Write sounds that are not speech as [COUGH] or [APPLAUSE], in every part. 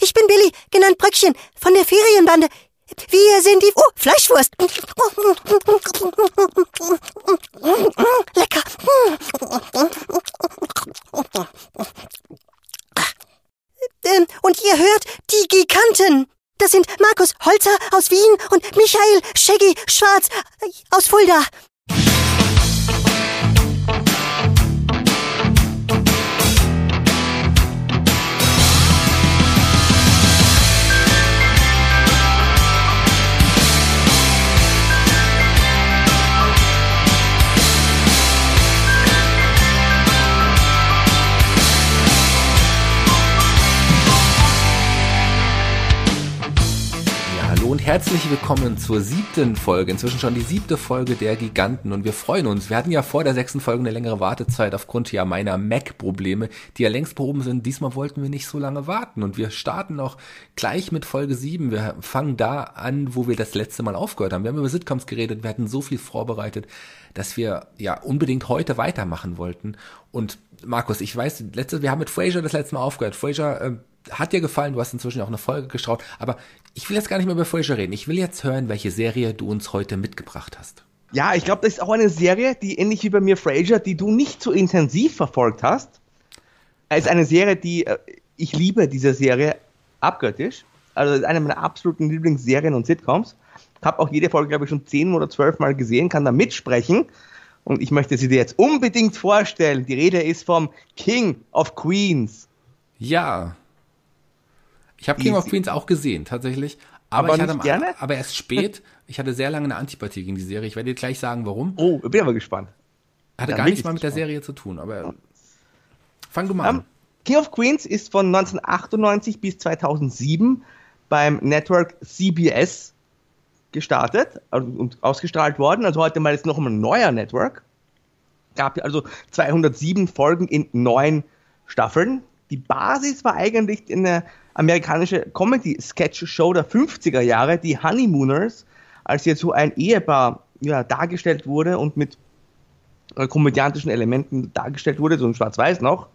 Ich bin Billy, genannt Bröckchen, von der Ferienbande. Wir sind die... Oh, Fleischwurst. Lecker. Ähm, und ihr hört die Giganten. Das sind Markus Holzer aus Wien und Michael Shaggy Schwarz aus Fulda. Herzlich willkommen zur siebten Folge, inzwischen schon die siebte Folge der Giganten und wir freuen uns. Wir hatten ja vor der sechsten Folge eine längere Wartezeit aufgrund ja meiner Mac-Probleme, die ja längst behoben sind. Diesmal wollten wir nicht so lange warten und wir starten auch gleich mit Folge sieben. Wir fangen da an, wo wir das letzte Mal aufgehört haben. Wir haben über Sitcoms geredet, wir hatten so viel vorbereitet, dass wir ja unbedingt heute weitermachen wollten. Und Markus, ich weiß, letzte, wir haben mit Fraser das letzte Mal aufgehört. Fraser äh, hat dir gefallen, du hast inzwischen auch eine Folge geschaut, aber ich will jetzt gar nicht mehr über Frasier reden. Ich will jetzt hören, welche Serie du uns heute mitgebracht hast. Ja, ich glaube, das ist auch eine Serie, die ähnlich wie bei mir Frasier, die du nicht so intensiv verfolgt hast. Es ist eine Serie, die äh, ich liebe diese Serie abgöttisch. Also es ist eine meiner absoluten Lieblingsserien und Sitcoms. Habe auch jede Folge, glaube ich, schon zehn oder zwölf Mal gesehen, kann da mitsprechen. Und ich möchte sie dir jetzt unbedingt vorstellen. Die Rede ist vom King of Queens. Ja, ich habe King of Queens auch gesehen, tatsächlich. Aber, aber ich hatte gerne? aber erst spät. [LAUGHS] Ich hatte sehr lange eine Antipathie gegen die Serie. Ich werde dir gleich sagen, warum. Oh, bin aber gespannt. Hatte ja, gar nichts mal mit gespannt. der Serie zu tun, aber fang du mal um, an. King of Queens ist von 1998 bis 2007 beim Network CBS gestartet und ausgestrahlt worden. Also heute mal ist noch ein neuer Network. Gab also 207 Folgen in neun Staffeln. Die Basis war eigentlich eine amerikanische Comedy-Sketch-Show der 50er Jahre, die Honeymooners, als jetzt so ein Ehepaar ja, dargestellt wurde und mit äh, komödiantischen Elementen dargestellt wurde, so in Schwarz-Weiß noch.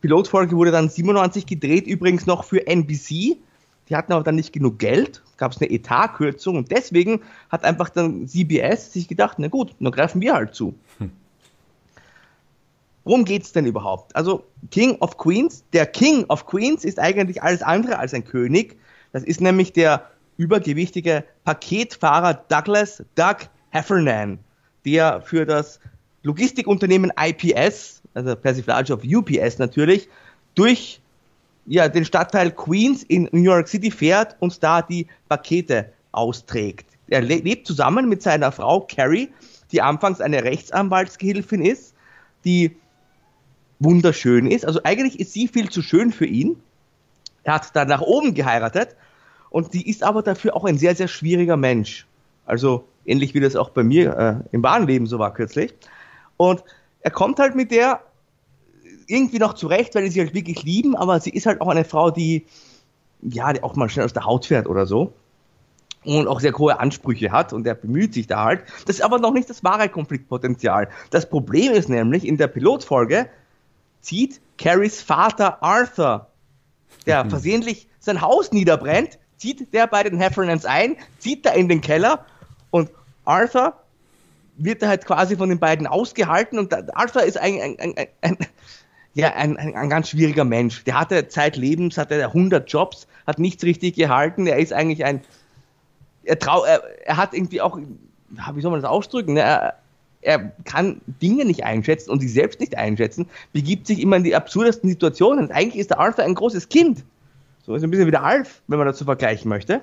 Pilotfolge wurde dann 97 gedreht, übrigens noch für NBC. Die hatten aber dann nicht genug Geld, gab es eine Etatkürzung und deswegen hat einfach dann CBS sich gedacht, na gut, dann greifen wir halt zu. Hm. Worum geht es denn überhaupt? Also King of Queens, der King of Queens ist eigentlich alles andere als ein König. Das ist nämlich der übergewichtige Paketfahrer Douglas Doug Heffernan, der für das Logistikunternehmen IPS, also Persiflage auf UPS natürlich, durch ja, den Stadtteil Queens in New York City fährt und da die Pakete austrägt. Er lebt zusammen mit seiner Frau Carrie, die anfangs eine Rechtsanwaltsgehilfin ist, die wunderschön ist. Also eigentlich ist sie viel zu schön für ihn. Er hat dann nach oben geheiratet und sie ist aber dafür auch ein sehr, sehr schwieriger Mensch. Also ähnlich wie das auch bei mir äh, im wahren Leben so war kürzlich. Und er kommt halt mit der irgendwie noch zurecht, weil sie halt wirklich lieben, aber sie ist halt auch eine Frau, die ja, die auch mal schnell aus der Haut fährt oder so und auch sehr hohe Ansprüche hat und er bemüht sich da halt. Das ist aber noch nicht das wahre Konfliktpotenzial. Das Problem ist nämlich in der Pilotfolge, zieht Carries Vater Arthur, der [LAUGHS] versehentlich sein Haus niederbrennt, zieht der bei den Heffernans ein, zieht da in den Keller und Arthur wird da halt quasi von den beiden ausgehalten und Arthur ist ein, ein, ein, ein ja, ein, ein, ein, ganz schwieriger Mensch. Der hatte zeitlebens, hatte 100 Jobs, hat nichts richtig gehalten. Er ist eigentlich ein, er, trau, er, er hat irgendwie auch, wie soll man das ausdrücken? Er, er kann Dinge nicht einschätzen und sich selbst nicht einschätzen, begibt sich immer in die absurdesten Situationen. Eigentlich ist der Arthur ein großes Kind. So ist ein bisschen wie der Alf, wenn man dazu vergleichen möchte.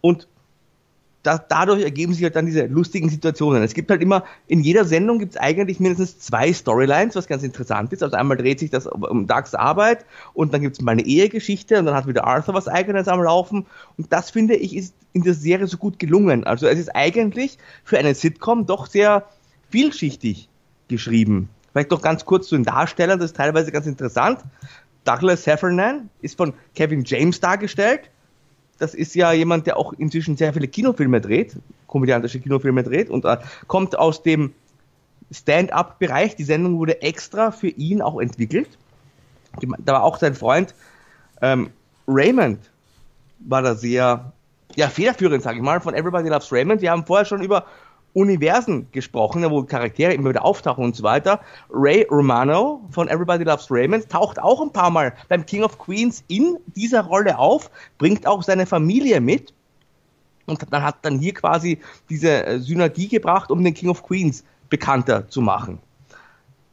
Und das, dadurch ergeben sich halt dann diese lustigen Situationen. Es gibt halt immer, in jeder Sendung gibt es eigentlich mindestens zwei Storylines, was ganz interessant ist. Also einmal dreht sich das um Dougs Arbeit und dann gibt es mal eine Ehegeschichte und dann hat wieder Arthur was eigenes am Laufen. Und das finde ich ist in der Serie so gut gelungen. Also es ist eigentlich für eine Sitcom doch sehr vielschichtig geschrieben. Vielleicht doch ganz kurz zu den Darstellern, das ist teilweise ganz interessant. Douglas Heffernan ist von Kevin James dargestellt das ist ja jemand, der auch inzwischen sehr viele Kinofilme dreht, komödiantische Kinofilme dreht und äh, kommt aus dem Stand-up-Bereich. Die Sendung wurde extra für ihn auch entwickelt. Da war auch sein Freund Ähm, Raymond war da sehr, ja, federführend, sage ich mal, von Everybody Loves Raymond. Wir haben vorher schon über Universen gesprochen, wo Charaktere immer wieder auftauchen und so weiter. Ray Romano von Everybody Loves Raymond taucht auch ein paar Mal beim King of Queens in dieser Rolle auf, bringt auch seine Familie mit und man hat dann hier quasi diese äh, Synergie gebracht, um den King of Queens bekannter zu machen.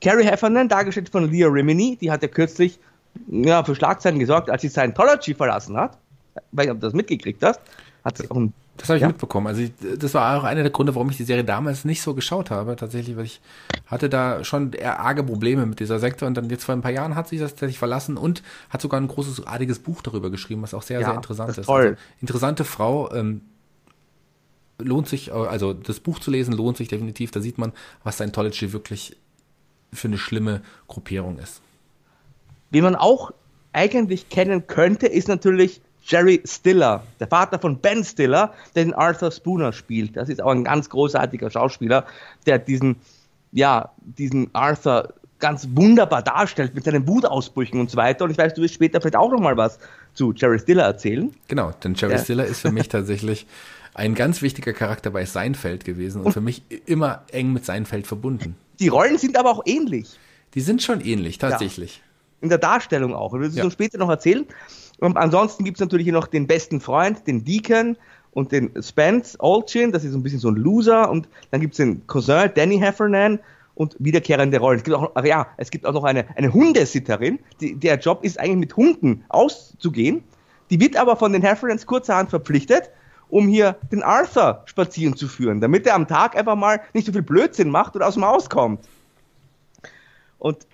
Carrie Heffernan, dargestellt von Leah Rimini, die hat ja kürzlich ja, für Schlagzeilen gesorgt, als sie Scientology verlassen hat. Weil du das mitgekriegt hast, hat sie auch ein das habe ich ja. mitbekommen. Also ich, das war auch einer der Gründe, warum ich die Serie damals nicht so geschaut habe. Tatsächlich, weil ich hatte da schon eher arge Probleme mit dieser Sekte und dann jetzt vor ein paar Jahren hat sie das tatsächlich verlassen und hat sogar ein großes, artiges Buch darüber geschrieben, was auch sehr, ja, sehr interessant ist. ist. Toll. Also, interessante Frau, ähm, lohnt sich, also das Buch zu lesen lohnt sich definitiv. Da sieht man, was Scientology wirklich für eine schlimme Gruppierung ist. Wie man auch eigentlich kennen könnte, ist natürlich Jerry Stiller, der Vater von Ben Stiller, der den Arthur Spooner spielt. Das ist auch ein ganz großartiger Schauspieler, der diesen, ja, diesen Arthur ganz wunderbar darstellt mit seinen Wutausbrüchen und so weiter. Und ich weiß, du wirst später vielleicht auch noch mal was zu Jerry Stiller erzählen. Genau, denn Jerry ja. Stiller ist für mich [LAUGHS] tatsächlich ein ganz wichtiger Charakter bei Seinfeld gewesen und, und für mich immer eng mit Seinfeld verbunden. Die Rollen sind aber auch ähnlich. Die sind schon ähnlich, tatsächlich. Ja. In der Darstellung auch. Das wirst ja. später noch erzählen. Und ansonsten gibt es natürlich hier noch den besten Freund, den Deacon und den Spence Olchin, das ist ein bisschen so ein Loser. Und dann gibt es den Cousin Danny Heffernan und wiederkehrende Rollen. Es gibt auch, ja, es gibt auch noch eine, eine Hundesitterin, die, der Job ist eigentlich mit Hunden auszugehen. Die wird aber von den Heffernans kurzerhand verpflichtet, um hier den Arthur spazieren zu führen, damit er am Tag einfach mal nicht so viel Blödsinn macht und aus dem Haus kommt. Und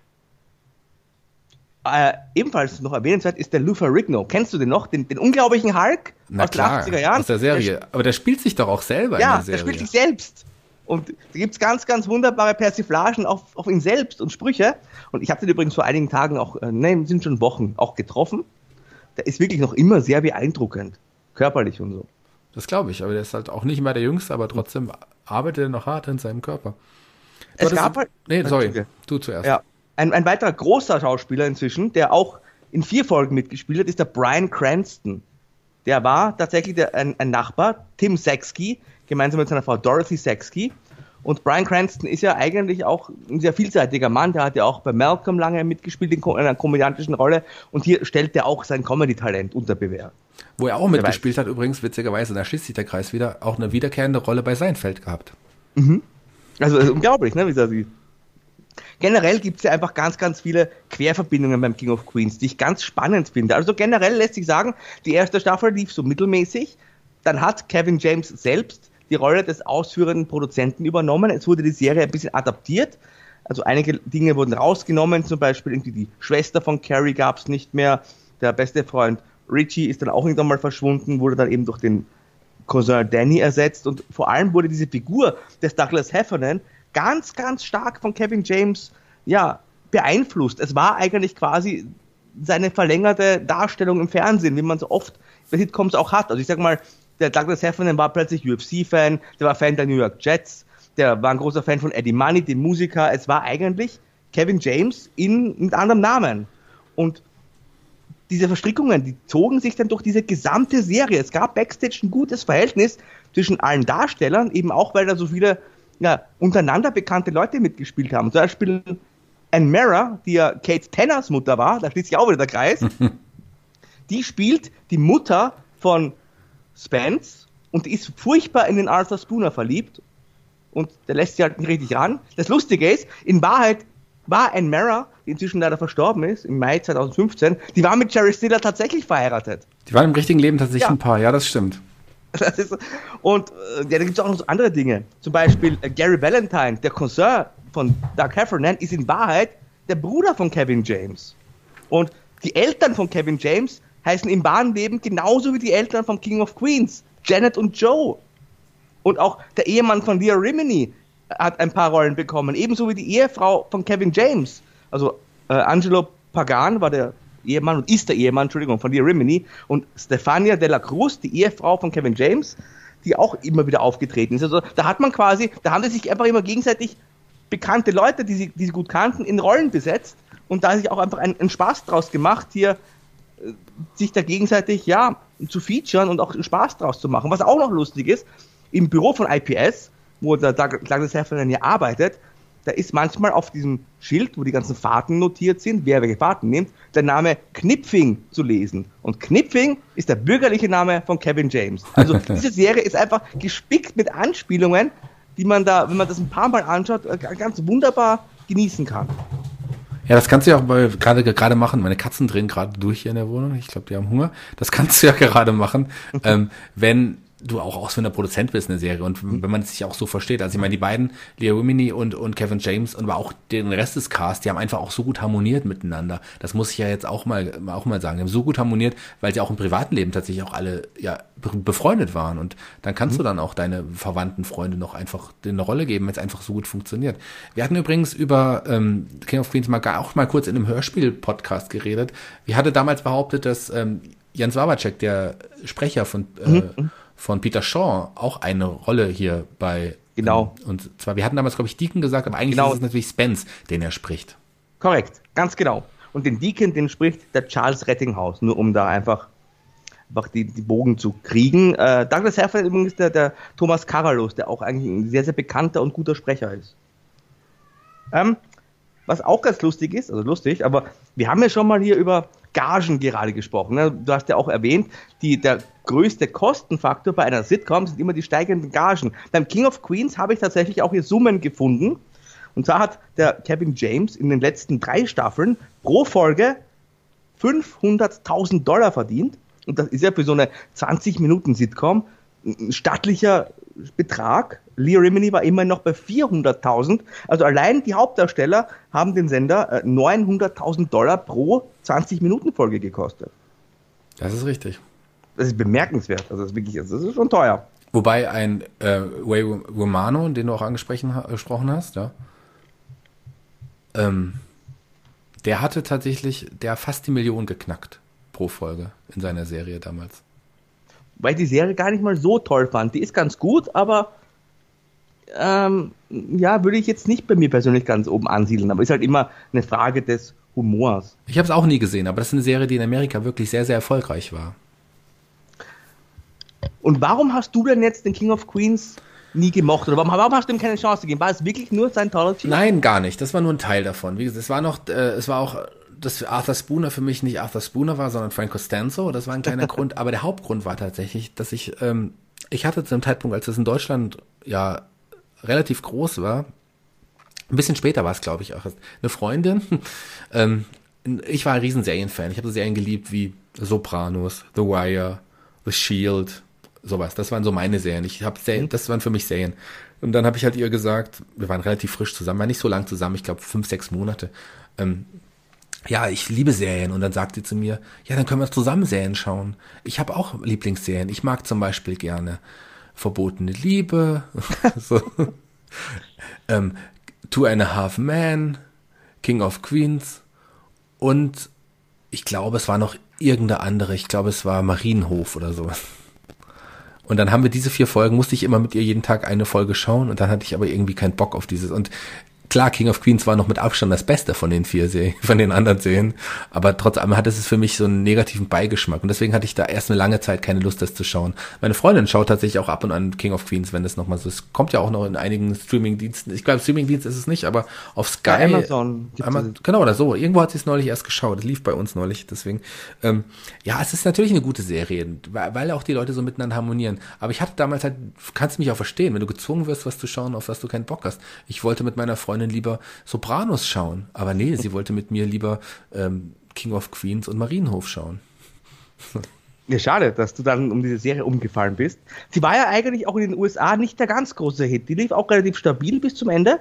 äh, ebenfalls noch erwähnenswert ist der Luther Rigno. Kennst du den noch? Den, den unglaublichen Hulk Na aus klar, den 80er Jahren? Aus der Serie. Der, Aber der spielt sich doch auch selber ja, in der Serie. Ja, der spielt sich selbst. Und da gibt es ganz, ganz wunderbare Persiflagen auf, auf ihn selbst und Sprüche. Und ich habe den übrigens vor einigen Tagen auch, äh, nein, sind schon Wochen, auch getroffen. Der ist wirklich noch immer sehr beeindruckend. Körperlich und so. Das glaube ich, aber der ist halt auch nicht mehr der Jüngste, aber trotzdem arbeitet er noch hart in seinem Körper. Du es gab halt, nee, sorry, du zuerst. Ja, ein, ein weiterer großer Schauspieler inzwischen, der auch in vier Folgen mitgespielt hat, ist der Brian Cranston. Der war tatsächlich der, ein, ein Nachbar, Tim Sexky, gemeinsam mit seiner Frau Dorothy Sexky. Und Brian Cranston ist ja eigentlich auch ein sehr vielseitiger Mann. Der hat ja auch bei Malcolm lange mitgespielt in einer komödiantischen Rolle. Und hier stellt er auch sein Comedy-Talent unter Bewehr. Wo er auch mitgespielt hat, übrigens, witzigerweise, da schließt sich der Kreis wieder, auch eine wiederkehrende Rolle bei Seinfeld gehabt. Mhm. Also unglaublich, ne, wie sieht. Generell gibt es ja einfach ganz, ganz viele Querverbindungen beim King of Queens, die ich ganz spannend finde. Also generell lässt sich sagen, die erste Staffel lief so mittelmäßig. Dann hat Kevin James selbst die Rolle des ausführenden Produzenten übernommen. Es wurde die Serie ein bisschen adaptiert. Also einige Dinge wurden rausgenommen, zum Beispiel irgendwie die Schwester von Carrie gab es nicht mehr. Der beste Freund Richie ist dann auch irgendwann mal verschwunden, wurde dann eben durch den Cousin Danny ersetzt und vor allem wurde diese Figur des Douglas Heffernan ganz, ganz stark von Kevin James ja, beeinflusst. Es war eigentlich quasi seine verlängerte Darstellung im Fernsehen, wie man so oft bei Sitcoms auch hat. Also ich sag mal, der Douglas Heffernan war plötzlich UFC-Fan, der war Fan der New York Jets, der war ein großer Fan von Eddie Money, dem Musiker. Es war eigentlich Kevin James in, mit anderem Namen. Und diese Verstrickungen, die zogen sich dann durch diese gesamte Serie. Es gab Backstage ein gutes Verhältnis zwischen allen Darstellern, eben auch, weil da so viele ja, untereinander bekannte Leute mitgespielt haben. Zum Beispiel Anne Mara, die ja Kate Tenners Mutter war, da schließt sich auch wieder der Kreis, [LAUGHS] die spielt die Mutter von Spence und ist furchtbar in den Arthur Spooner verliebt und der lässt sie halt nicht richtig ran. Das Lustige ist, in Wahrheit war Anne Mara, die inzwischen leider verstorben ist, im Mai 2015, die war mit Jerry Stiller tatsächlich verheiratet. Die waren im richtigen Leben tatsächlich ja. ein Paar, ja, das stimmt. [LAUGHS] Ist, und äh, ja, da gibt es auch noch so andere Dinge. Zum Beispiel äh, Gary Valentine, der Cousin von Doug Heffernan, ist in Wahrheit der Bruder von Kevin James. Und die Eltern von Kevin James heißen im wahren Leben genauso wie die Eltern von King of Queens, Janet und Joe. Und auch der Ehemann von Leah Rimini hat ein paar Rollen bekommen, ebenso wie die Ehefrau von Kevin James. Also äh, Angelo Pagan war der Ehemann und ist der Ehemann, Entschuldigung, von Leah Rimini und Stefania Della Cruz, die Ehefrau von Kevin James, die auch immer wieder aufgetreten ist. Also da hat man quasi, da haben sie sich einfach immer gegenseitig bekannte Leute, die sie, die sie gut kannten, in Rollen besetzt und da sich auch einfach einen, einen Spaß draus gemacht, hier sich da gegenseitig, ja, zu featuren und auch Spaß draus zu machen. Was auch noch lustig ist, im Büro von IPS, wo der Douglas Heffernan hier arbeitet, da ist manchmal auf diesem Schild, wo die ganzen Fahrten notiert sind, wer welche Fahrten nimmt, der Name Knipfing zu lesen. Und Knipfing ist der bürgerliche Name von Kevin James. Also [LAUGHS] diese Serie ist einfach gespickt mit Anspielungen, die man da, wenn man das ein paar Mal anschaut, äh, ganz wunderbar genießen kann. Ja, das kannst du ja auch gerade gerade machen. Meine Katzen drehen gerade durch hier in der Wohnung. Ich glaube, die haben Hunger. Das kannst du ja [LAUGHS] gerade machen, ähm, wenn du auch ausführender Produzent bist in der Serie und wenn man es sich auch so versteht. Also ich meine, die beiden, Lea Wimini und, und Kevin James und aber auch den Rest des Cast, die haben einfach auch so gut harmoniert miteinander. Das muss ich ja jetzt auch mal, auch mal sagen. Die haben so gut harmoniert, weil sie auch im privaten Leben tatsächlich auch alle ja befreundet waren und dann kannst mhm. du dann auch deine verwandten Freunde noch einfach eine Rolle geben, wenn es einfach so gut funktioniert. Wir hatten übrigens über ähm, King of Queens mal auch mal kurz in einem Hörspiel-Podcast geredet. Wir hatte damals behauptet, dass ähm, Jens Wawacek, der Sprecher von äh, mhm von Peter Shaw auch eine Rolle hier bei. Genau. Ähm, und zwar, wir hatten damals, glaube ich, Deacon gesagt, aber eigentlich genau. ist es natürlich Spence, den er spricht. Korrekt, ganz genau. Und den Deacon, den spricht der Charles Rettinghaus, nur um da einfach, einfach die, die Bogen zu kriegen. Äh, Douglas Herford übrigens der, der Thomas Karalos, der auch eigentlich ein sehr, sehr bekannter und guter Sprecher ist. Ähm, was auch ganz lustig ist, also lustig, aber wir haben ja schon mal hier über Gagen gerade gesprochen. Ne? Du hast ja auch erwähnt, die, der größte Kostenfaktor bei einer Sitcom sind immer die steigenden Gagen. Beim King of Queens habe ich tatsächlich auch hier Summen gefunden. Und zwar hat der Kevin James in den letzten drei Staffeln pro Folge 500.000 Dollar verdient. Und das ist ja für so eine 20-Minuten-Sitcom ein stattlicher Betrag. Leo Rimini war immer noch bei 400.000. Also allein die Hauptdarsteller haben den Sender 900.000 äh, Dollar pro 20-Minuten-Folge gekostet. Das ist richtig. Das ist bemerkenswert. Also das ist wirklich, das ist schon teuer. Wobei ein äh, Way Romano, den du auch angesprochen hast, ja, ähm, der hatte tatsächlich, der fast die Million geknackt pro Folge in seiner Serie damals weil ich die Serie gar nicht mal so toll fand. Die ist ganz gut, aber ähm, ja, würde ich jetzt nicht bei mir persönlich ganz oben ansiedeln. Aber ist halt immer eine Frage des Humors. Ich habe es auch nie gesehen, aber das ist eine Serie, die in Amerika wirklich sehr, sehr erfolgreich war. Und warum hast du denn jetzt den King of Queens nie gemocht? Oder warum, warum hast du ihm keine Chance gegeben? War es wirklich nur Scientology? Nein, gar nicht. Das war nur ein Teil davon. Wie gesagt, es war noch, äh, es war auch dass Arthur Spooner für mich nicht Arthur Spooner war, sondern Frank Costanzo. Das war ein kleiner [LAUGHS] Grund. Aber der Hauptgrund war tatsächlich, dass ich, ähm, ich hatte zu dem Zeitpunkt, als es in Deutschland ja relativ groß war, ein bisschen später war es, glaube ich, auch eine Freundin. [LAUGHS] ähm, ich war ein riesen Serienfan. Ich habe Serien geliebt wie Sopranos, The Wire, The Shield, sowas. Das waren so meine Serien. Ich habe Serien, das waren für mich Serien. Und dann habe ich halt ihr gesagt, wir waren relativ frisch zusammen, war nicht so lang zusammen, ich glaube fünf, sechs Monate. Ähm, ja, ich liebe Serien. Und dann sagt sie zu mir, ja, dann können wir zusammen Serien schauen. Ich habe auch Lieblingsserien. Ich mag zum Beispiel gerne Verbotene Liebe, [LAUGHS] so. ähm, Two and a Half Men, King of Queens und ich glaube, es war noch irgendeine andere. Ich glaube, es war Marienhof oder sowas. Und dann haben wir diese vier Folgen, musste ich immer mit ihr jeden Tag eine Folge schauen und dann hatte ich aber irgendwie keinen Bock auf dieses. Und Klar, King of Queens war noch mit Abstand das Beste von den vier Serien, [LAUGHS] von den anderen Serien. Aber trotzdem hat es für mich so einen negativen Beigeschmack. Und deswegen hatte ich da erst eine lange Zeit keine Lust, das zu schauen. Meine Freundin schaut tatsächlich auch ab und an King of Queens, wenn das nochmal so ist. Kommt ja auch noch in einigen Streaming-Diensten. Ich glaube, Streaming-Dienst ist es nicht, aber auf Sky. Bei Amazon. Amazon genau, oder so. Irgendwo hat sie es neulich erst geschaut. Das lief bei uns neulich. Deswegen, ähm, ja, es ist natürlich eine gute Serie, weil auch die Leute so miteinander harmonieren. Aber ich hatte damals halt, kannst du mich auch verstehen, wenn du gezwungen wirst, was zu schauen, auf was du keinen Bock hast. Ich wollte mit meiner Freundin lieber so Sopranos schauen. Aber nee, sie wollte mit mir lieber ähm, King of Queens und Marienhof schauen. Ja, schade, dass du dann um diese Serie umgefallen bist. Sie war ja eigentlich auch in den USA nicht der ganz große Hit. Die lief auch relativ stabil bis zum Ende,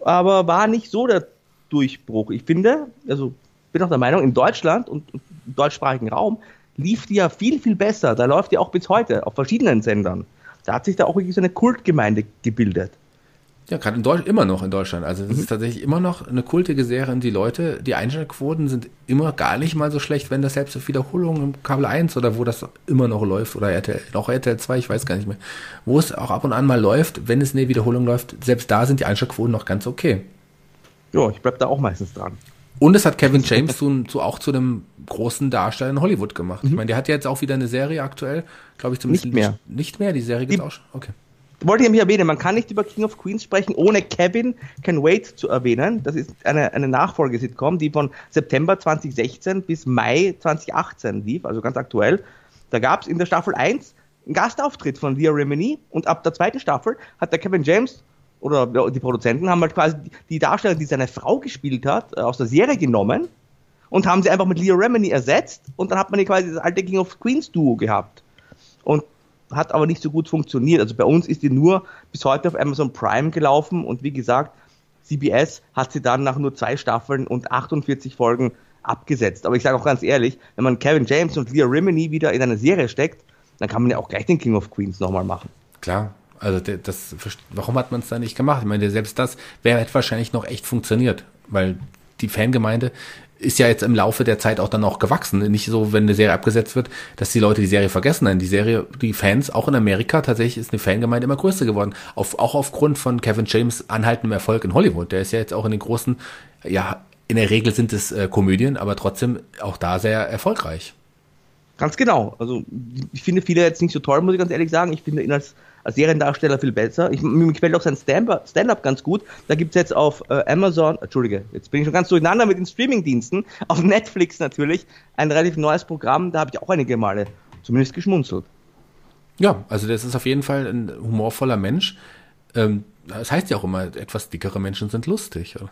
aber war nicht so der Durchbruch. Ich finde, also bin auch der Meinung, in Deutschland und im deutschsprachigen Raum lief die ja viel, viel besser. Da läuft die auch bis heute auf verschiedenen Sendern. Da hat sich da auch wirklich so eine Kultgemeinde gebildet. Ja, gerade in Deutschland, immer noch in Deutschland. Also es mhm. ist tatsächlich immer noch eine kultige Serie und die Leute, die Einschaltquoten sind immer gar nicht mal so schlecht, wenn das selbst auf Wiederholungen im Kabel 1 oder wo das immer noch läuft oder RTL, auch RTL 2, ich weiß gar nicht mehr, wo es auch ab und an mal läuft, wenn es eine Wiederholung läuft, selbst da sind die Einschaltquoten noch ganz okay. Ja, ich bleib da auch meistens dran. Und es hat Kevin James zu, zu, auch zu einem großen Darsteller in Hollywood gemacht. Mhm. Ich meine, der hat ja jetzt auch wieder eine Serie aktuell, glaube ich zumindest. Nicht mehr. Nicht mehr, die Serie gibt auch schon. Okay. Wollte ich nämlich erwähnen, man kann nicht über King of Queens sprechen, ohne Kevin Can Wait zu erwähnen. Das ist eine, eine Nachfolge-Sitcom, die von September 2016 bis Mai 2018 lief, also ganz aktuell. Da gab es in der Staffel 1 einen Gastauftritt von Leah Remini und ab der zweiten Staffel hat der Kevin James oder die Produzenten haben halt quasi die Darstellerin, die seine Frau gespielt hat, äh, aus der Serie genommen und haben sie einfach mit Leah Remini ersetzt und dann hat man quasi das alte King of Queens Duo gehabt. Und hat aber nicht so gut funktioniert. Also bei uns ist die nur bis heute auf Amazon Prime gelaufen und wie gesagt, CBS hat sie dann nach nur zwei Staffeln und 48 Folgen abgesetzt. Aber ich sage auch ganz ehrlich, wenn man Kevin James und Leah Remini wieder in eine Serie steckt, dann kann man ja auch gleich den King of Queens nochmal machen. Klar, also das, warum hat man es da nicht gemacht? Ich meine, selbst das wäre wahrscheinlich noch echt funktioniert, weil die Fangemeinde ist ja jetzt im Laufe der Zeit auch dann auch gewachsen. Nicht so, wenn eine Serie abgesetzt wird, dass die Leute die Serie vergessen. Nein, die Serie, die Fans, auch in Amerika, tatsächlich ist eine Fangemeinde immer größer geworden. Auf, auch aufgrund von Kevin James anhaltendem Erfolg in Hollywood. Der ist ja jetzt auch in den großen, ja, in der Regel sind es äh, Komödien, aber trotzdem auch da sehr erfolgreich. Ganz genau. Also ich finde viele jetzt nicht so toll, muss ich ganz ehrlich sagen. Ich finde ihn als, als Seriendarsteller viel besser. Ich, mir gefällt auch sein Stand-up ganz gut. Da gibt es jetzt auf äh, Amazon, Entschuldige, jetzt bin ich schon ganz durcheinander mit den Streaming-Diensten, [LAUGHS] auf Netflix natürlich, ein relativ neues Programm. Da habe ich auch einige Male zumindest geschmunzelt. Ja, also das ist auf jeden Fall ein humorvoller Mensch. Ähm, das heißt ja auch immer, etwas dickere Menschen sind lustig. [LAUGHS]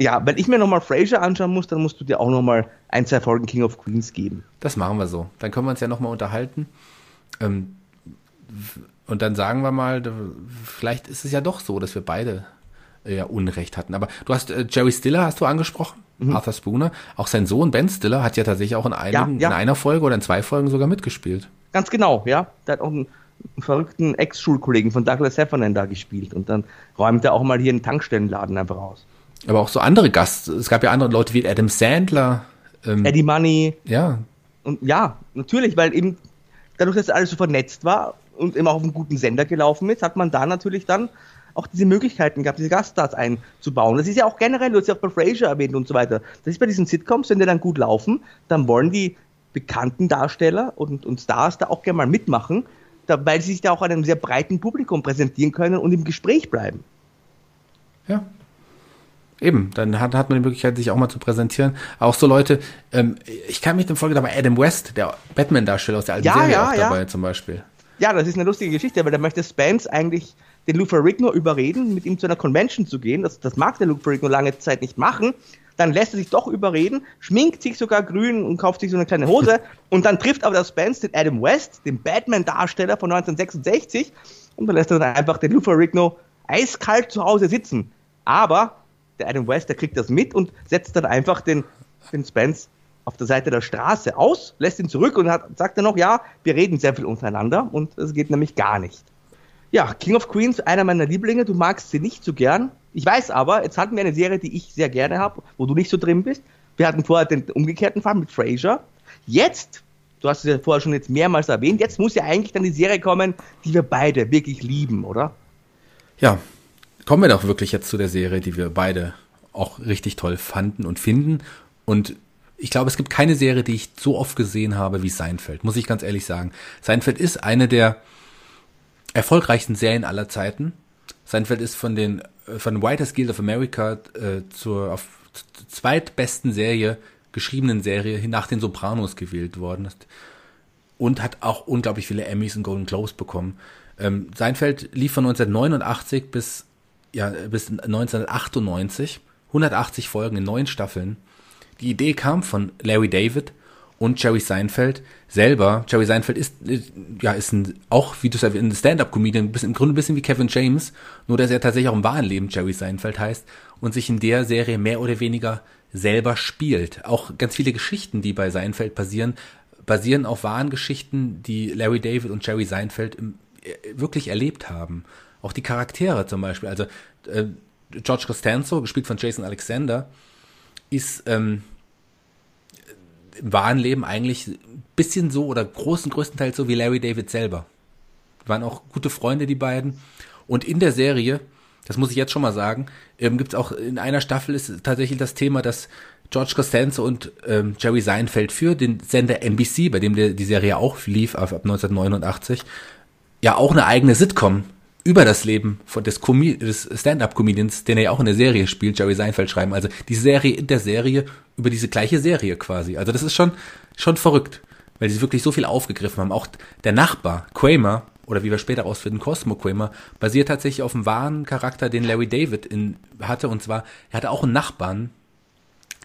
Ja, wenn ich mir nochmal Fraser anschauen muss, dann musst du dir auch nochmal ein, zwei Folgen King of Queens geben. Das machen wir so. Dann können wir uns ja nochmal unterhalten. Ähm, und dann sagen wir mal, vielleicht ist es ja doch so, dass wir beide äh, ja Unrecht hatten. Aber du hast äh, Jerry Stiller hast du angesprochen, mhm. Arthur Spooner. Auch sein Sohn Ben Stiller hat ja tatsächlich auch in, einigen, ja, ja. in einer Folge oder in zwei Folgen sogar mitgespielt. Ganz genau, ja. Der hat auch einen, einen verrückten Ex-Schulkollegen von Douglas Heffernan da gespielt und dann räumt er auch mal hier einen Tankstellenladen einfach aus. Aber auch so andere Gast. Es gab ja andere Leute wie Adam Sandler. Ähm, Eddie Money. Ja. Und ja, natürlich, weil eben dadurch, dass alles so vernetzt war und immer auf einem guten Sender gelaufen ist, hat man da natürlich dann auch diese Möglichkeiten gehabt, diese Gaststars einzubauen. Das ist ja auch generell, du hast ja auch bei Frasier erwähnt und so weiter. Das ist bei diesen Sitcoms, wenn die dann gut laufen, dann wollen die bekannten Darsteller und, und Stars da auch gerne mal mitmachen, da, weil sie sich da auch einem sehr breiten Publikum präsentieren können und im Gespräch bleiben. Ja, Eben, dann hat, hat man die Möglichkeit, sich auch mal zu präsentieren. Auch so Leute, ähm, ich kann mich dem Folge dabei Adam West, der Batman-Darsteller aus der alten ja, Serie, ja, auch dabei ja. zum Beispiel. Ja, das ist eine lustige Geschichte, weil da möchte Spence eigentlich den Lou Ferrigno überreden, mit ihm zu einer Convention zu gehen. Das, das mag der Lou Ferrigno lange Zeit nicht machen. Dann lässt er sich doch überreden, schminkt sich sogar grün und kauft sich so eine kleine Hose. [LAUGHS] und dann trifft aber der Spence den Adam West, den Batman-Darsteller von 1966. Und dann lässt er dann einfach den Lou Ferrigno eiskalt zu Hause sitzen. Aber der Adam West, der kriegt das mit und setzt dann einfach den, den Spence auf der Seite der Straße aus, lässt ihn zurück und hat, sagt dann noch, ja, wir reden sehr viel untereinander und es geht nämlich gar nicht. Ja, King of Queens, einer meiner Lieblinge, du magst sie nicht so gern. Ich weiß aber, jetzt hatten wir eine Serie, die ich sehr gerne habe, wo du nicht so drin bist. Wir hatten vorher den umgekehrten Fall mit Frasier. Jetzt, du hast es ja vorher schon jetzt mehrmals erwähnt, jetzt muss ja eigentlich dann die Serie kommen, die wir beide wirklich lieben, oder? Ja, kommen wir doch wirklich jetzt zu der Serie, die wir beide auch richtig toll fanden und finden. Und ich glaube, es gibt keine Serie, die ich so oft gesehen habe wie Seinfeld, muss ich ganz ehrlich sagen. Seinfeld ist eine der erfolgreichsten Serien aller Zeiten. Seinfeld ist von den von Writers Guild of America äh, zur auf, zweitbesten Serie, geschriebenen Serie nach den Sopranos gewählt worden und hat auch unglaublich viele Emmys und Golden Globes bekommen. Ähm, Seinfeld lief von 1989 bis ja, bis 1998, 180 Folgen in neun Staffeln. Die Idee kam von Larry David und Jerry Seinfeld selber. Jerry Seinfeld ist, ja, ist ein, auch, wie du sagst, ein Stand-Up-Comedian, im Grunde ein bisschen wie Kevin James, nur dass er tatsächlich auch im wahren Leben Jerry Seinfeld heißt und sich in der Serie mehr oder weniger selber spielt. Auch ganz viele Geschichten, die bei Seinfeld passieren, basieren auf wahren Geschichten, die Larry David und Jerry Seinfeld wirklich erlebt haben. Auch die Charaktere zum Beispiel. Also äh, George Costanzo, gespielt von Jason Alexander, ist ähm, im wahren Leben eigentlich ein bisschen so oder großen, größtenteils so wie Larry David selber. Waren auch gute Freunde, die beiden. Und in der Serie, das muss ich jetzt schon mal sagen, ähm, gibt es auch in einer Staffel ist tatsächlich das Thema, dass George Costanzo und ähm, Jerry Seinfeld für den Sender NBC, bei dem der, die Serie auch lief, ab 1989, ja auch eine eigene Sitcom über das Leben von des, des Stand-up-Comedians, den er ja auch in der Serie spielt, Jerry Seinfeld schreiben. Also die Serie in der Serie über diese gleiche Serie quasi. Also das ist schon schon verrückt, weil sie wirklich so viel aufgegriffen haben. Auch der Nachbar Kramer oder wie wir später rausfinden, Cosmo Kramer, basiert tatsächlich auf dem wahren Charakter, den Larry David in, hatte. Und zwar, er hatte auch einen Nachbarn,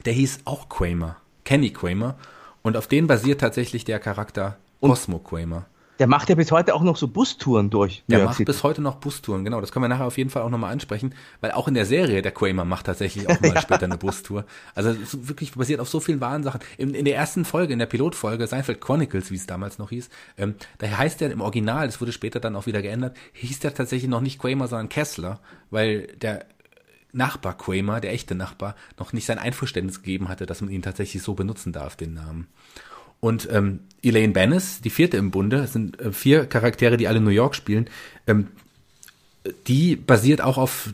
der hieß auch Kramer, Kenny Kramer. Und auf den basiert tatsächlich der Charakter Cosmo Kramer. Der macht ja bis heute auch noch so Bustouren durch. Der macht City. bis heute noch Bustouren, genau. Das können wir nachher auf jeden Fall auch nochmal ansprechen, weil auch in der Serie der Kramer macht tatsächlich auch mal [LAUGHS] ja. später eine Bustour. Also es ist wirklich basiert auf so vielen wahren Sachen. In, in der ersten Folge, in der Pilotfolge, Seinfeld Chronicles, wie es damals noch hieß, ähm, da heißt der im Original, das wurde später dann auch wieder geändert, hieß der tatsächlich noch nicht Kramer, sondern Kessler, weil der Nachbar Kramer, der echte Nachbar, noch nicht sein Einverständnis gegeben hatte, dass man ihn tatsächlich so benutzen darf, den Namen. Und ähm, Elaine Bennis, die vierte im Bunde, das sind äh, vier Charaktere, die alle New York spielen, ähm, die basiert auch auf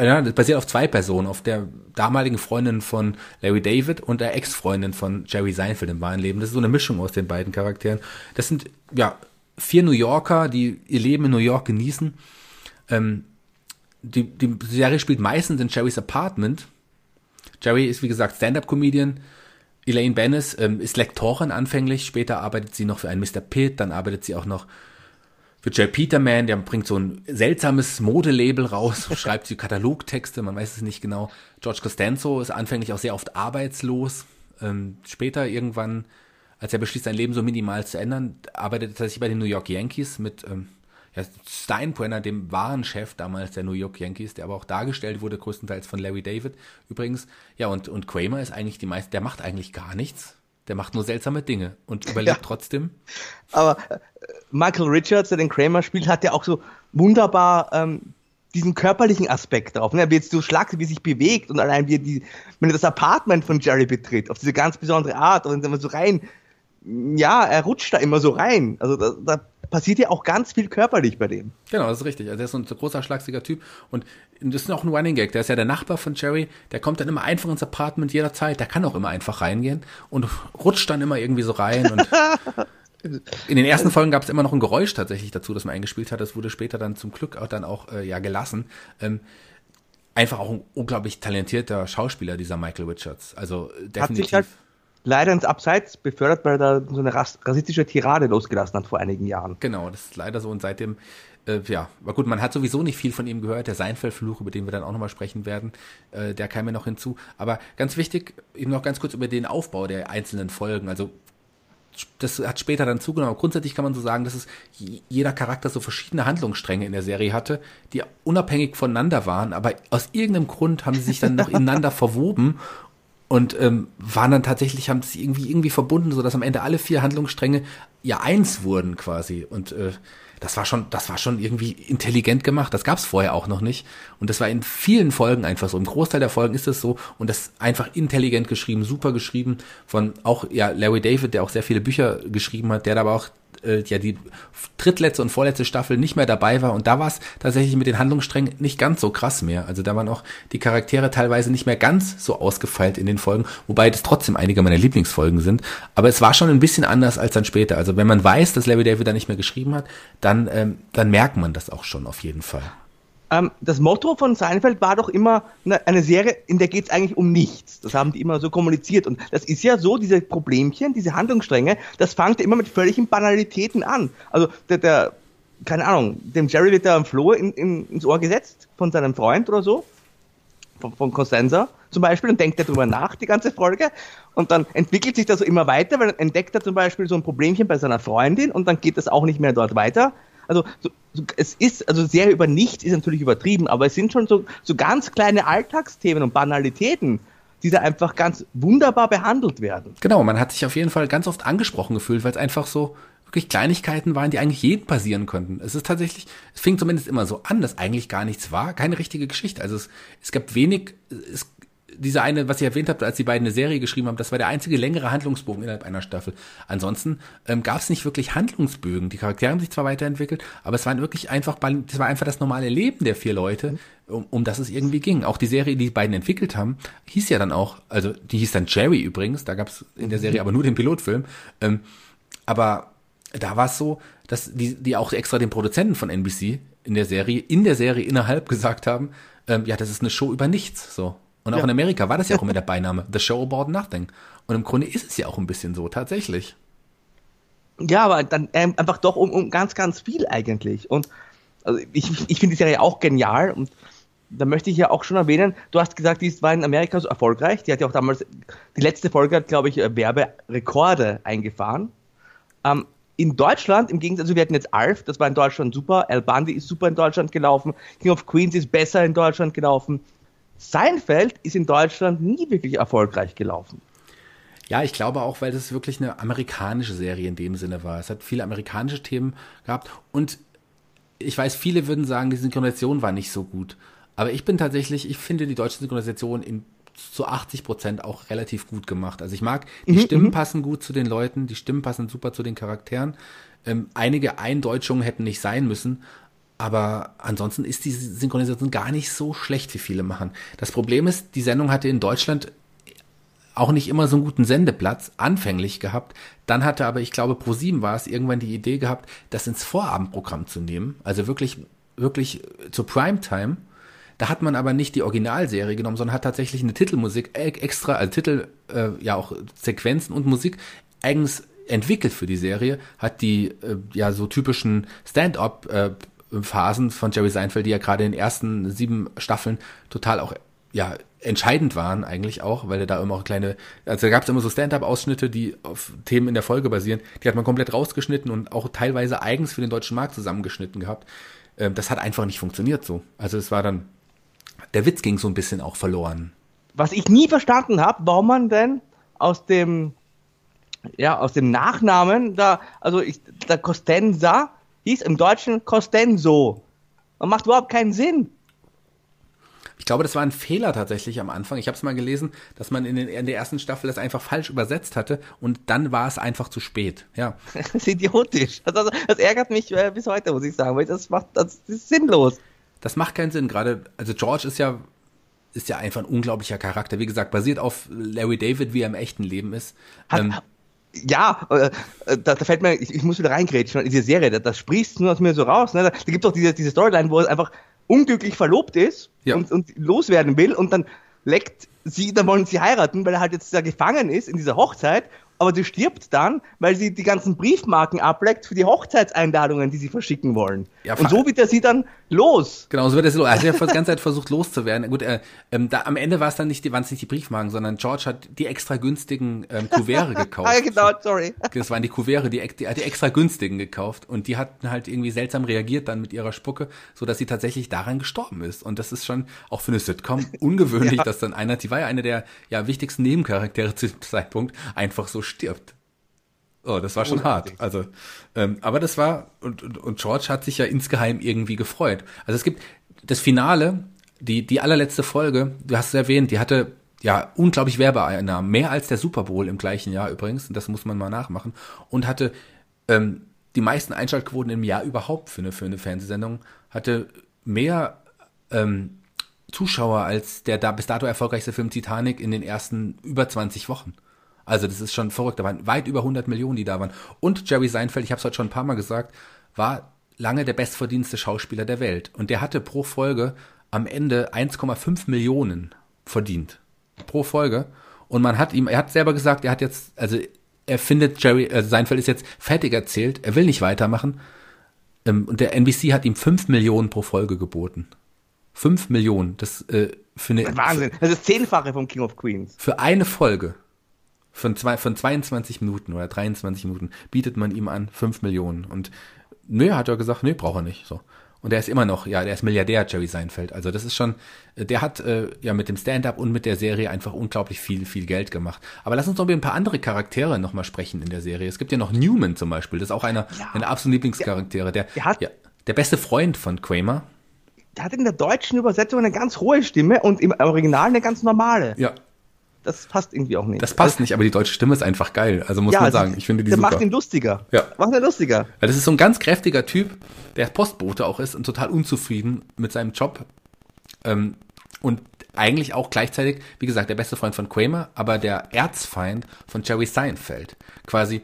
ja, basiert auf zwei Personen, auf der damaligen Freundin von Larry David und der Ex-Freundin von Jerry Seinfeld im wahren Leben. Das ist so eine Mischung aus den beiden Charakteren. Das sind ja vier New Yorker, die ihr Leben in New York genießen. Ähm, die, die Serie spielt meistens in Jerrys Apartment. Jerry ist wie gesagt Stand-up-Comedian Elaine Bennis ähm, ist Lektorin anfänglich, später arbeitet sie noch für einen Mr. Pitt, dann arbeitet sie auch noch für Jay Peterman, der bringt so ein seltsames Modelabel raus, [LAUGHS] schreibt sie Katalogtexte, man weiß es nicht genau. George Costanzo ist anfänglich auch sehr oft arbeitslos. Ähm, später irgendwann, als er beschließt, sein Leben so minimal zu ändern, arbeitet er sich bei den New York Yankees mit ähm, ja, Steinbrenner, dem wahren Chef damals der New York Yankees, der aber auch dargestellt wurde, größtenteils von Larry David übrigens. Ja, und, und Kramer ist eigentlich die meiste, der macht eigentlich gar nichts. Der macht nur seltsame Dinge und [LAUGHS] überlebt ja. trotzdem. Aber äh, Michael Richards, der den Kramer spielt, hat ja auch so wunderbar ähm, diesen körperlichen Aspekt drauf. Ne? Wie jetzt so schlagt, wie sich bewegt und allein wie die, wenn er das Apartment von Jerry betritt, auf diese ganz besondere Art und dann so rein, ja, er rutscht da immer so rein. Also da, da passiert ja auch ganz viel körperlich bei dem. Genau, das ist richtig. Also er ist so ein großer, schlagsiger Typ. Und das ist auch ein Running Gag. Der ist ja der Nachbar von Jerry. Der kommt dann immer einfach ins Apartment jederzeit. Der kann auch immer einfach reingehen und rutscht dann immer irgendwie so rein. Und [LAUGHS] in den ersten Folgen gab es immer noch ein Geräusch tatsächlich dazu, das man eingespielt hat. Das wurde später dann zum Glück auch dann auch äh, ja gelassen. Ähm, einfach auch ein unglaublich talentierter Schauspieler, dieser Michael Richards. Also definitiv. Hat sich halt leider ins Abseits befördert, weil er da so eine rassistische Tirade losgelassen hat vor einigen Jahren. Genau, das ist leider so und seitdem, äh, ja, aber gut, man hat sowieso nicht viel von ihm gehört, der Seinfeld-Fluch, über den wir dann auch nochmal sprechen werden, äh, der kam mir noch hinzu. Aber ganz wichtig, eben noch ganz kurz über den Aufbau der einzelnen Folgen, also das hat später dann zugenommen. Aber grundsätzlich kann man so sagen, dass es jeder Charakter so verschiedene Handlungsstränge in der Serie hatte, die unabhängig voneinander waren, aber aus irgendeinem Grund haben sie sich dann noch [LAUGHS] ineinander verwoben und ähm, waren dann tatsächlich, haben sie irgendwie irgendwie verbunden, so dass am Ende alle vier Handlungsstränge ja eins wurden quasi. Und äh, das war schon, das war schon irgendwie intelligent gemacht. Das gab es vorher auch noch nicht. Und das war in vielen Folgen einfach so. Im Großteil der Folgen ist es so. Und das einfach intelligent geschrieben, super geschrieben von auch ja Larry David, der auch sehr viele Bücher geschrieben hat, der aber auch äh, ja die drittletzte und vorletzte Staffel nicht mehr dabei war und da war es tatsächlich mit den Handlungssträngen nicht ganz so krass mehr. Also da waren auch die Charaktere teilweise nicht mehr ganz so ausgefeilt in den Folgen, wobei das trotzdem einige meiner Lieblingsfolgen sind. Aber es war schon ein bisschen anders als dann später. Also wenn man weiß, dass Larry David da nicht mehr geschrieben hat, dann, ähm, dann merkt man das auch schon auf jeden Fall ähm, das Motto von Seinfeld war doch immer eine, eine Serie, in der geht es eigentlich um nichts. Das haben die immer so kommuniziert. Und das ist ja so, diese Problemchen, diese Handlungsstränge, das fängt immer mit völligen Banalitäten an. Also der, der keine Ahnung, dem Jerry wird da ein Floh in, in, ins Ohr gesetzt von seinem Freund oder so, von, von Cosenza zum Beispiel, und denkt er darüber nach, die ganze Folge. Und dann entwickelt sich das so immer weiter, weil dann entdeckt er zum Beispiel so ein Problemchen bei seiner Freundin und dann geht das auch nicht mehr dort weiter. Also so, so, es ist, also sehr über nichts ist natürlich übertrieben, aber es sind schon so, so ganz kleine Alltagsthemen und Banalitäten, die da einfach ganz wunderbar behandelt werden. Genau, man hat sich auf jeden Fall ganz oft angesprochen gefühlt, weil es einfach so wirklich Kleinigkeiten waren, die eigentlich jedem passieren könnten. Es ist tatsächlich, es fing zumindest immer so an, dass eigentlich gar nichts war, keine richtige Geschichte. Also es, es gab wenig, es, diese eine, was ihr erwähnt habt, als die beiden eine Serie geschrieben haben, das war der einzige längere Handlungsbogen innerhalb einer Staffel. Ansonsten ähm, gab es nicht wirklich Handlungsbögen. Die Charaktere haben sich zwar weiterentwickelt, aber es waren wirklich einfach, das war einfach das normale Leben der vier Leute, um, um das es irgendwie ging. Auch die Serie, die die beiden entwickelt haben, hieß ja dann auch, also die hieß dann Jerry übrigens, da gab es in der Serie aber nur den Pilotfilm. Ähm, aber da war es so, dass die, die auch extra den Produzenten von NBC in der Serie, in der Serie innerhalb gesagt haben, ähm, ja, das ist eine Show über nichts, so. Und auch ja. in Amerika war das ja auch immer der Beiname, The Show About Nothing. Und im Grunde ist es ja auch ein bisschen so, tatsächlich. Ja, aber dann ähm, einfach doch um, um ganz, ganz viel eigentlich. Und also ich, ich finde die Serie auch genial und da möchte ich ja auch schon erwähnen, du hast gesagt, die war in Amerika so erfolgreich. Die hat ja auch damals, die letzte Folge hat, glaube ich, Werberekorde eingefahren. Ähm, in Deutschland, im Gegensatz, also wir hatten jetzt Alf, das war in Deutschland super, Al Bundy ist super in Deutschland gelaufen, King of Queens ist besser in Deutschland gelaufen. Seinfeld ist in Deutschland nie wirklich erfolgreich gelaufen. Ja, ich glaube auch, weil das wirklich eine amerikanische Serie in dem Sinne war. Es hat viele amerikanische Themen gehabt und ich weiß, viele würden sagen, die Synchronisation war nicht so gut. Aber ich bin tatsächlich, ich finde die deutsche Synchronisation in zu 80 Prozent auch relativ gut gemacht. Also ich mag, die mhm, Stimmen mhm. passen gut zu den Leuten, die Stimmen passen super zu den Charakteren. Ähm, einige Eindeutschungen hätten nicht sein müssen, aber ansonsten ist die Synchronisation gar nicht so schlecht, wie viele machen. Das Problem ist, die Sendung hatte in Deutschland auch nicht immer so einen guten Sendeplatz, anfänglich gehabt. Dann hatte aber, ich glaube, Pro7 war es, irgendwann die Idee gehabt, das ins Vorabendprogramm zu nehmen. Also wirklich, wirklich zur Primetime da hat man aber nicht die Originalserie genommen, sondern hat tatsächlich eine Titelmusik e-, extra, also Titel, äh, ja auch Sequenzen und Musik eigens entwickelt für die Serie, hat die äh, ja so typischen Stand-up äh, Phasen von Jerry Seinfeld, die ja gerade in den ersten sieben Staffeln total auch ja entscheidend waren eigentlich auch, weil er da immer auch kleine, also da gab es immer so Stand-up-Ausschnitte, die auf Themen in der Folge basieren, die hat man komplett rausgeschnitten und auch teilweise eigens für den deutschen Markt zusammengeschnitten gehabt. Ähm, das hat einfach nicht funktioniert so. Also es war dann der Witz ging so ein bisschen auch verloren. Was ich nie verstanden habe, warum man denn aus dem, ja, aus dem Nachnamen da, also ich, der Costenza hieß im Deutschen Costenso. Das macht überhaupt keinen Sinn. Ich glaube, das war ein Fehler tatsächlich am Anfang. Ich habe es mal gelesen, dass man in, den, in, der ersten Staffel das einfach falsch übersetzt hatte und dann war es einfach zu spät. Ja. [LAUGHS] das ist idiotisch. Das, also, das ärgert mich äh, bis heute, muss ich sagen, weil das macht, das ist sinnlos das macht keinen Sinn. Gerade, also George ist ja, ist ja einfach ein unglaublicher Charakter. Wie gesagt, basiert auf Larry David, wie er im echten Leben ist. Hat, ähm, ja, äh, da, da, fällt mir, ich, ich muss wieder reingrätschen, in diese Serie, da, das sprichst nur aus mir so raus. Ne? Da, da gibt es auch diese, diese Storyline, wo er einfach unglücklich verlobt ist ja. und, und loswerden will und dann leckt sie, dann wollen sie heiraten, weil er halt jetzt da gefangen ist in dieser Hochzeit aber sie stirbt dann, weil sie die ganzen Briefmarken ableckt für die Hochzeitseinladungen, die sie verschicken wollen. Ja, und so wird er sie dann los. Genau, so wird er sie los. Also er hat die ganze Zeit [LAUGHS] versucht loszuwerden. Gut, äh, ähm, da, am Ende war es dann nicht, waren es nicht die Briefmarken, sondern George hat die extra günstigen ähm, Kuvere [LAUGHS] gekauft. ah, genau, sorry. [LAUGHS] Das waren die Kuvere, die, die hat die extra günstigen gekauft und die hatten halt irgendwie seltsam reagiert dann mit ihrer Spucke, so dass sie tatsächlich daran gestorben ist. Und das ist schon auch für eine Sitcom ungewöhnlich, ja. dass dann einer, die war ja eine der ja wichtigsten Nebencharaktere zu dem Zeitpunkt, einfach so stirbt. Oh, das war schon hart. Also, ähm, aber das war und, und, und George hat sich ja insgeheim irgendwie gefreut. Also es gibt das Finale, die die allerletzte Folge. Du hast es erwähnt, die hatte ja unglaublich Werbeeinnahmen, mehr als der Super Bowl im gleichen Jahr übrigens. Und das muss man mal nachmachen und hatte ähm, die meisten Einschaltquoten im Jahr überhaupt für eine für eine Fernsehsendung. Hatte mehr ähm, Zuschauer als der da bis dato erfolgreichste Film Titanic in den ersten über 20 Wochen. Also das ist schon verrückt. Da waren weit über 100 Millionen, die da waren. Und Jerry Seinfeld, ich habe es heute schon ein paar Mal gesagt, war lange der bestverdienste Schauspieler der Welt. Und der hatte pro Folge am Ende 1,5 Millionen verdient. Pro Folge. Und man hat ihm, er hat selber gesagt, er hat jetzt, also er findet Jerry, also Seinfeld ist jetzt fertig erzählt, er will nicht weitermachen. Ähm, und der NBC hat ihm 5 Millionen pro Folge geboten. 5 Millionen. Das äh, für eine. Wahnsinn. Das ist zehnfache vom King of Queens. Für eine Folge von, zwei, von 22 Minuten oder 23 Minuten bietet man ihm an 5 Millionen. Und nö, hat er gesagt, nö, braucht er nicht. So. Und er ist immer noch, ja, der ist Milliardär, Jerry Seinfeld. Also das ist schon, der hat äh, ja mit dem Stand-up und mit der Serie einfach unglaublich viel, viel Geld gemacht. Aber lass uns noch über ein paar andere Charaktere nochmal sprechen in der Serie. Es gibt ja noch Newman zum Beispiel, das ist auch einer ja. meiner absoluten Lieblingscharaktere. Der, der, hat, ja, der beste Freund von Kramer. der hat in der deutschen Übersetzung eine ganz hohe Stimme und im Original eine ganz normale. Ja. Das passt irgendwie auch nicht. Das passt nicht, aber die deutsche Stimme ist einfach geil. Also muss ja, man also, sagen, ich finde die der super. macht ihn lustiger. Ja. Macht ihn lustiger. Ja, das ist so ein ganz kräftiger Typ, der Postbote auch ist und total unzufrieden mit seinem Job. Ähm, und eigentlich auch gleichzeitig, wie gesagt, der beste Freund von Kramer, aber der Erzfeind von Jerry Seinfeld. Quasi,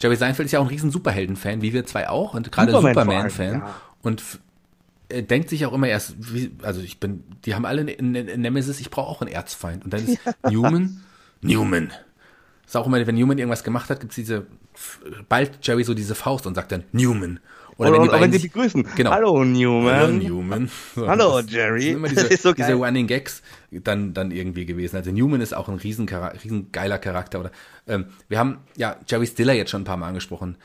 Jerry Seinfeld ist ja auch ein riesen Superhelden-Fan, wie wir zwei auch, und gerade Superman Superman-Fan. allem, ja. Und denkt sich auch immer erst, wie, also ich bin, die haben alle eine, eine Nemesis, ich brauche auch einen Erzfeind. Und dann ist [LAUGHS] Newman, Newman. Ist auch immer, wenn Newman irgendwas gemacht hat, gibt's diese, bald Jerry so diese Faust und sagt dann Newman. Oder, wenn die oder wenn beiden sie sich- begrüßen. Genau. Hallo Newman. Hallo Newman. So, Hallo, das Jerry. sind Immer Das diese, [LAUGHS] ist so geil. diese Running Gags dann, dann irgendwie gewesen. Also Newman ist auch ein riesen, riesen geiler Charakter. Oder, ähm, wir haben ja Jerry Stiller jetzt schon ein paar Mal angesprochen.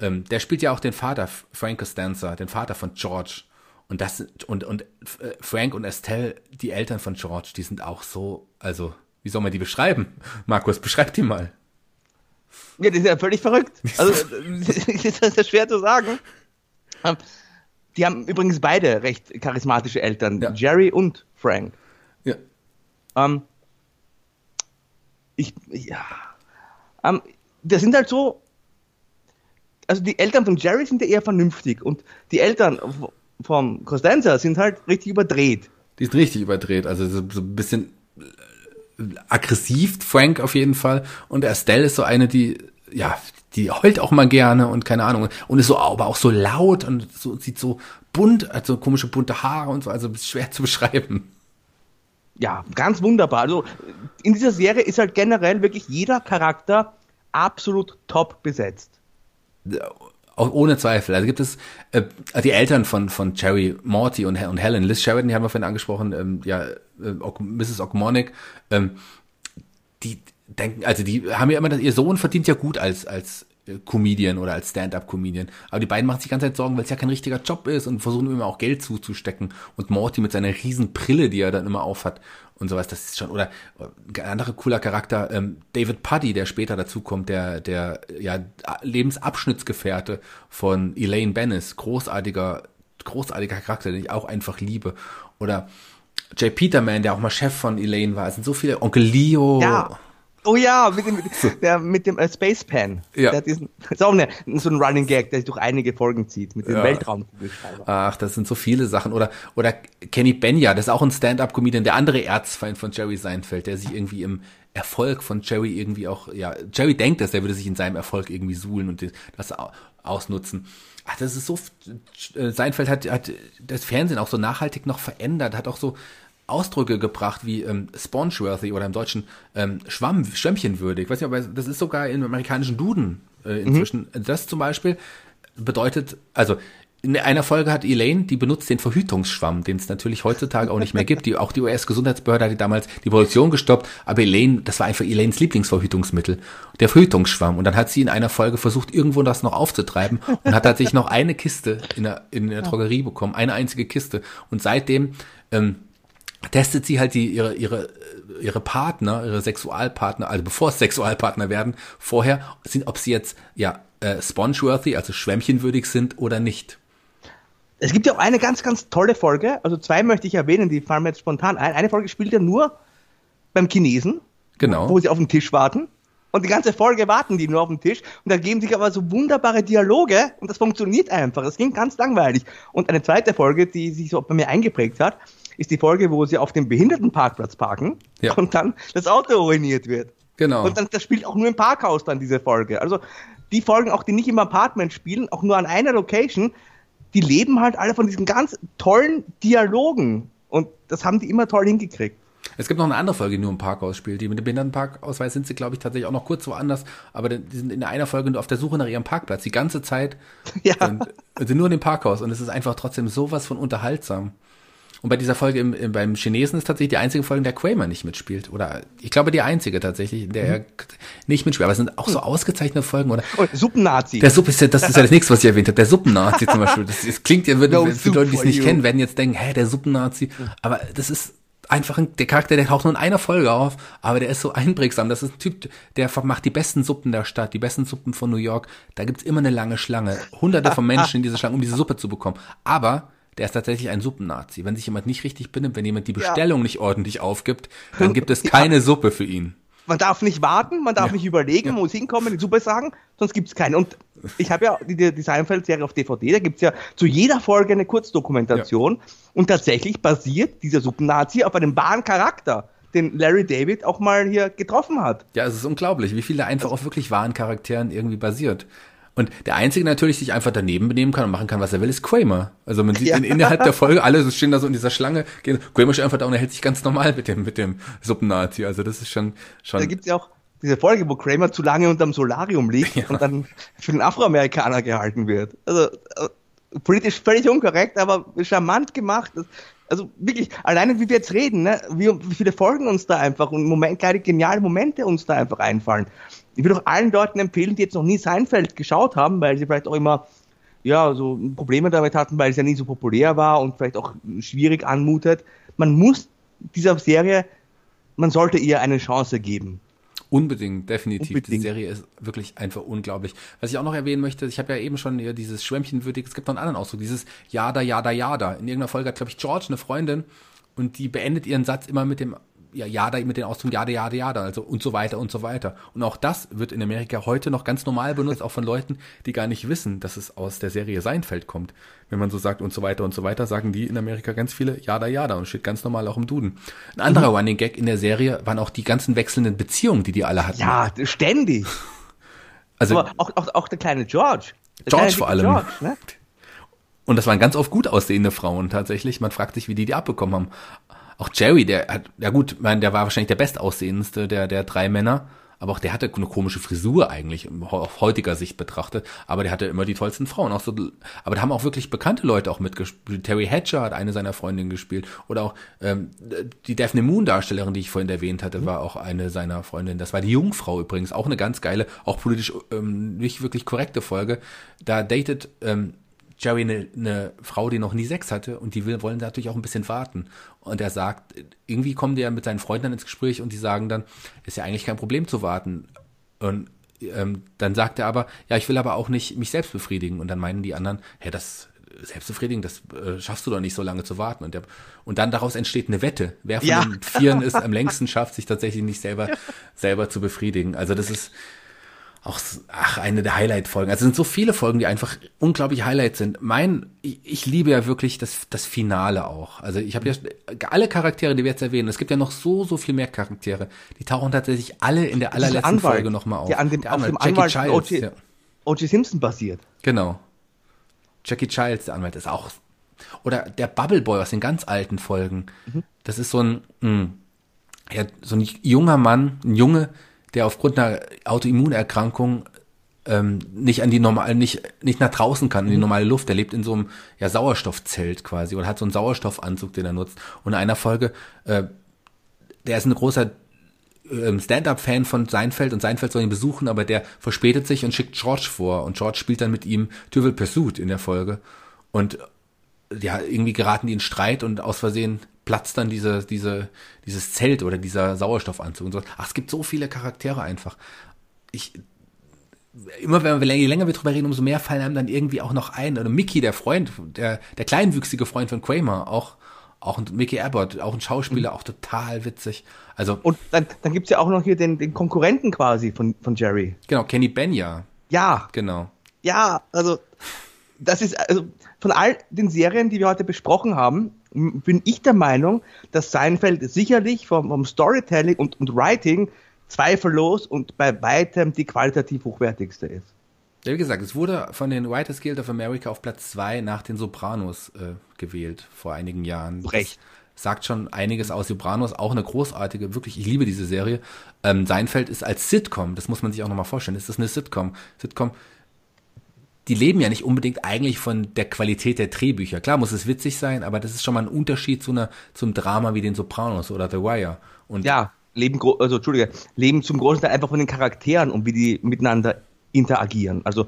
Ähm, der spielt ja auch den Vater, Frank Costanza, den Vater von George. Und das und, und äh, Frank und Estelle, die Eltern von George, die sind auch so, also, wie soll man die beschreiben? [LAUGHS] Markus, beschreib die mal. Ja, die sind ja völlig verrückt. Also, [LAUGHS] das ist schwer zu sagen. Ähm, Die haben übrigens beide recht charismatische Eltern, Ja. Jerry und Frank. Ja. Ähm, ich, ja. Ähm, das sind halt so, also die Eltern von Jerry sind ja eher vernünftig und die Eltern vom Costanza sind halt richtig überdreht. Die ist richtig überdreht, also so, so ein bisschen äh, aggressiv, Frank auf jeden Fall. Und Estelle ist so eine, die, ja, die heult auch mal gerne und keine Ahnung. Und ist so, aber auch so laut und so, sieht so bunt, hat so komische bunte Haare und so, also schwer zu beschreiben. Ja, ganz wunderbar. Also in dieser Serie ist halt generell wirklich jeder Charakter absolut top besetzt. Auch ohne Zweifel. Also gibt es äh, die Eltern von von Jerry, Morty und, und Helen, Liz Sheridan, die haben wir vorhin angesprochen, ähm, ja, äh, Mrs. Ogmonic, ähm, die denken, also die haben ja immer, das, ihr Sohn verdient ja gut als als Comedian oder als Stand-up-Comedian. Aber die beiden machen sich die ganze Zeit Sorgen, weil es ja kein richtiger Job ist und versuchen immer auch Geld zuzustecken. Und Morty mit seiner riesen Brille, die er dann immer aufhat und sowas, das ist schon, oder äh, ein anderer cooler Charakter, ähm, David Puddy, der später dazukommt, der, der ja Lebensabschnittsgefährte von Elaine Bennis, großartiger, großartiger Charakter, den ich auch einfach liebe. Oder Jay Peterman, der auch mal Chef von Elaine war. Es sind so viele, Onkel Leo. Ja. Oh ja, mit dem, mit, der, mit dem äh, Space Pen. Ja. Der hat diesen, ist auch eine, so ein Running Gag, der sich durch einige Folgen zieht, mit dem Ja. Weltraumkugelschreiber. Ach, das sind so viele Sachen. Oder, oder Kenny Benya, das ist auch ein Stand-up-Comedian, der andere Erzfeind von Jerry Seinfeld, der sich irgendwie im Erfolg von Jerry irgendwie auch, ja, Jerry denkt das, der würde sich in seinem Erfolg irgendwie suhlen und das au- ausnutzen. Ach, das ist so, äh, Seinfeld hat, hat das Fernsehen auch so nachhaltig noch verändert, hat auch so Ausdrücke gebracht wie ähm, spongeworthy oder im Deutschen ähm, Schwamm, Schwämmchenwürdig. Weiß nicht, aber das ist sogar im amerikanischen Duden äh, inzwischen. Das zum Beispiel bedeutet, also in einer Folge hat Elaine, die benutzt den Verhütungsschwamm, den es natürlich heutzutage auch nicht mehr gibt. Die, auch die US-Gesundheitsbehörde hat die damals die Produktion gestoppt, aber Elaine, das war einfach Elaines Lieblingsverhütungsmittel, der Verhütungsschwamm. Und dann hat sie in einer Folge versucht, irgendwo das noch aufzutreiben und hat tatsächlich noch eine Kiste in der, in der Drogerie bekommen, eine einzige Kiste. Und seitdem ähm, testet sie halt die, ihre, ihre, ihre Partner, ihre Sexualpartner, also bevor es Sexualpartner werden, vorher, sind, ob sie jetzt ja äh, spongeworthy, also schwämmchenwürdig sind oder nicht. Es gibt ja auch eine ganz, ganz tolle Folge, also zwei möchte ich erwähnen, die fallen mir jetzt spontan ein. Eine Folge spielt ja nur beim Chinesen, Genau. wo sie auf den Tisch warten. Und die ganze Folge warten die nur auf den Tisch. Und da geben sich aber so wunderbare Dialoge und das funktioniert einfach. Das klingt ganz langweilig. Und eine zweite Folge, die sich so bei mir eingeprägt hat, ist die Folge, wo sie auf dem Behindertenparkplatz parken Ja. und dann das Auto ruiniert wird. Genau. Und dann, das spielt auch nur im Parkhaus dann diese Folge. Also die Folgen, auch die nicht im Apartment spielen, auch nur an einer Location, die leben halt alle von diesen ganz tollen Dialogen. Und das haben die immer toll hingekriegt. Es gibt noch eine andere Folge, die nur im Parkhaus spielt. Die mit dem Behindertenparkausweis sind sie, glaube ich, tatsächlich auch noch kurz woanders. Aber die sind in einer Folge nur auf der Suche nach ihrem Parkplatz. Die ganze Zeit [LAUGHS] Ja. und, sind nur in dem Parkhaus. Und es ist einfach trotzdem sowas von unterhaltsam. Und bei dieser Folge im, im, beim Chinesen ist tatsächlich die einzige Folge, in der Kramer nicht mitspielt. Oder ich glaube die einzige tatsächlich, in der er nicht mitspielt. Aber es sind auch so ausgezeichnete Folgen. Oder Und Suppennazi. der Suppe ist ja, das ist ja das nächste, was ich erwähnt habe. Der Suppennazi zum Beispiel. Das, das klingt ja, würde, No für Leute, die es nicht you. kennen, werden jetzt denken, hä, der Suppennazi. Aber das ist einfach ein, der Charakter, der taucht nur in einer Folge auf, aber der ist so einprägsam. Das ist ein Typ, der macht die besten Suppen der Stadt, die besten Suppen von New York. Da gibt's immer eine lange Schlange. Hunderte von Menschen in diese Schlange, um diese Suppe zu bekommen. Aber der ist tatsächlich ein Suppennazi. Wenn sich jemand nicht richtig benimmt, wenn jemand die Bestellung ja. nicht ordentlich aufgibt, dann gibt es [LAUGHS] keine ja. Suppe für ihn. Man darf nicht warten, man darf ja. nicht überlegen, man muss hinkommen, die Suppe sagen, sonst gibt es keine. Und ich habe ja die, die Seinfeld-Serie auf DVD, da gibt es ja zu jeder Folge eine Kurzdokumentation. Und tatsächlich basiert dieser Suppennazi auf einem wahren Charakter den Larry David auch mal hier getroffen hat. Ja, es ist unglaublich, wie viel da einfach auf wirklich wahren Charakteren irgendwie basiert. Und der Einzige natürlich, sich einfach daneben benehmen kann und machen kann, was er will, ist Kramer. Also man sieht ja. innerhalb der Folge, [LAUGHS] alle stehen da so in dieser Schlange, gehen, Kramer steht einfach da und er hält sich ganz normal mit dem, mit dem Suppennazi. Also das ist schon, schon. Da gibt's ja auch diese Folge, wo Kramer zu lange unterm Solarium liegt [LAUGHS] ja. und dann für den Afroamerikaner gehalten wird. Also äh, politisch völlig unkorrekt, aber charmant gemacht. Also wirklich, alleine wie wir jetzt reden, ne, wie, wie viele Folgen uns da einfach und Moment, kleine geniale Momente uns da einfach einfallen ich würde auch allen Leuten empfehlen, die jetzt noch nie Seinfeld geschaut haben, weil sie vielleicht auch immer ja, so Probleme damit hatten, weil es ja nie so populär war und vielleicht auch schwierig anmutet. Man muss dieser Serie, man sollte ihr eine Chance geben. Unbedingt, definitiv. Unbedingt. Die Serie ist wirklich einfach unglaublich. Was ich auch noch erwähnen möchte, ich habe ja eben schon dieses Schwämmchenwürdig, es gibt noch einen anderen Ausdruck, dieses Jada, Jada, Jada. In irgendeiner Folge hat, glaube ich, George eine Freundin und die beendet ihren Satz immer mit dem ja, Jada mit den Ausdruck Jada, Jada, Jada, also und so weiter und so weiter. Und auch das wird in Amerika heute noch ganz normal benutzt, auch von Leuten, die gar nicht wissen, dass es aus der Serie Seinfeld kommt. Wenn man so sagt und so weiter und so weiter, sagen die in Amerika ganz viele Jada, Jada und steht ganz normal auch im Duden. Ein anderer mhm. Running Gag in der Serie waren auch die ganzen wechselnden Beziehungen, die die alle hatten. Ja, ständig. Also, Aber auch, auch, auch der kleine George. Der George kleine vor allem. George, ne? Und das waren ganz oft gut aussehende Frauen tatsächlich. Man fragt sich, wie die die abbekommen haben. Auch Jerry, der hat, ja gut, mein, der war wahrscheinlich der bestaussehendste der, der drei Männer. Aber auch der hatte eine komische Frisur eigentlich, auf heutiger Sicht betrachtet. Aber der hatte immer die tollsten Frauen. Auch so, aber da haben auch wirklich bekannte Leute auch mitgespielt. Terry Hatcher hat eine seiner Freundinnen gespielt. Oder auch ähm, die Daphne Moon Darstellerin, die ich vorhin erwähnt hatte, war auch eine seiner Freundinnen. Das war die Jungfrau übrigens. Auch eine ganz geile, auch politisch ähm, nicht wirklich korrekte Folge. Da datet ähm, Jerry eine, eine Frau, die noch nie Sex hatte und die will, wollen natürlich auch ein bisschen warten. Und er sagt, irgendwie kommen die ja mit seinen Freunden dann ins Gespräch und die sagen dann, ist ja eigentlich kein Problem zu warten. Und ähm, dann sagt er aber, ja, ich will aber auch nicht mich selbst befriedigen. Und dann meinen die anderen, hä, das Selbstbefriedigen, das äh, schaffst du doch nicht so lange zu warten. Und, der, und dann daraus entsteht eine Wette. Wer von ja. den Vieren es [LAUGHS] am längsten schafft, sich tatsächlich nicht selber, selber zu befriedigen. Also das ist, auch ach, eine der Highlight-Folgen. Also es sind so viele Folgen, die einfach unglaublich Highlight sind. Mein, ich, ich liebe ja wirklich das, das Finale auch. Also ich habe ja alle Charaktere, die wir jetzt erwähnen, es gibt ja noch so, so viel mehr Charaktere. Die tauchen tatsächlich alle in der allerletzten Anwalt, Folge nochmal auf. Die an dem, der Anwalt, auf dem Jackie Anwalt Childs, ja. O.J. Simpson basiert. Genau. Jackie Childs, der Anwalt, ist auch. Oder der Bubble Boy aus den ganz alten Folgen. Mhm. Das ist so ein, mh, hm, ja, so ein junger Mann, ein Junge, der aufgrund einer Autoimmunerkrankung ähm, nicht an die normale, nicht, nicht nach draußen kann, in die mhm. normale Luft. Der lebt in so einem ja, Sauerstoffzelt quasi oder hat so einen Sauerstoffanzug, den er nutzt. Und in einer Folge, äh, der ist ein großer ähm, Stand-up-Fan von Seinfeld und Seinfeld soll ihn besuchen, aber der verspätet sich und schickt George vor und George spielt dann mit ihm Trivial Pursuit in der Folge und ja, irgendwie geraten die in Streit und aus Versehen platzt dann diese, diese, dieses Zelt oder dieser Sauerstoffanzug und so. Ach, es gibt so viele Charaktere einfach. Ich, immer wenn wir je länger wir drüber reden, umso mehr fallen einem dann irgendwie auch noch ein. Oder Mickey, der Freund, der, der kleinwüchsige Freund von Kramer, auch, auch ein Mickey Abbott, auch ein Schauspieler, mhm. auch total witzig. Also. Und dann, dann gibt's ja auch noch hier den, den Konkurrenten quasi von, von Jerry. Genau, Kenny Benya. Ja. Genau. Ja, also, das ist, also, von all den Serien, die wir heute besprochen haben, bin ich der Meinung, dass Seinfeld sicherlich vom, vom Storytelling und, und Writing zweifellos und bei weitem die qualitativ hochwertigste ist. Ja, wie gesagt, es wurde von den Writers Guild of America auf Platz zwei nach den Sopranos äh, gewählt vor einigen Jahren. Recht. Das sagt schon einiges aus. Sopranos, auch eine großartige, wirklich, ich liebe diese Serie. Ähm, Seinfeld ist als Sitcom, das muss man sich auch nochmal vorstellen, ist das eine Sitcom. Sitcom die leben ja nicht unbedingt eigentlich von der Qualität der Drehbücher. Klar muss es witzig sein, aber das ist schon mal ein Unterschied zu einer, zum Drama wie den Sopranos oder The Wire. Und ja, leben, also Entschuldige, leben zum großen Teil einfach von den Charakteren und wie die miteinander interagieren. Also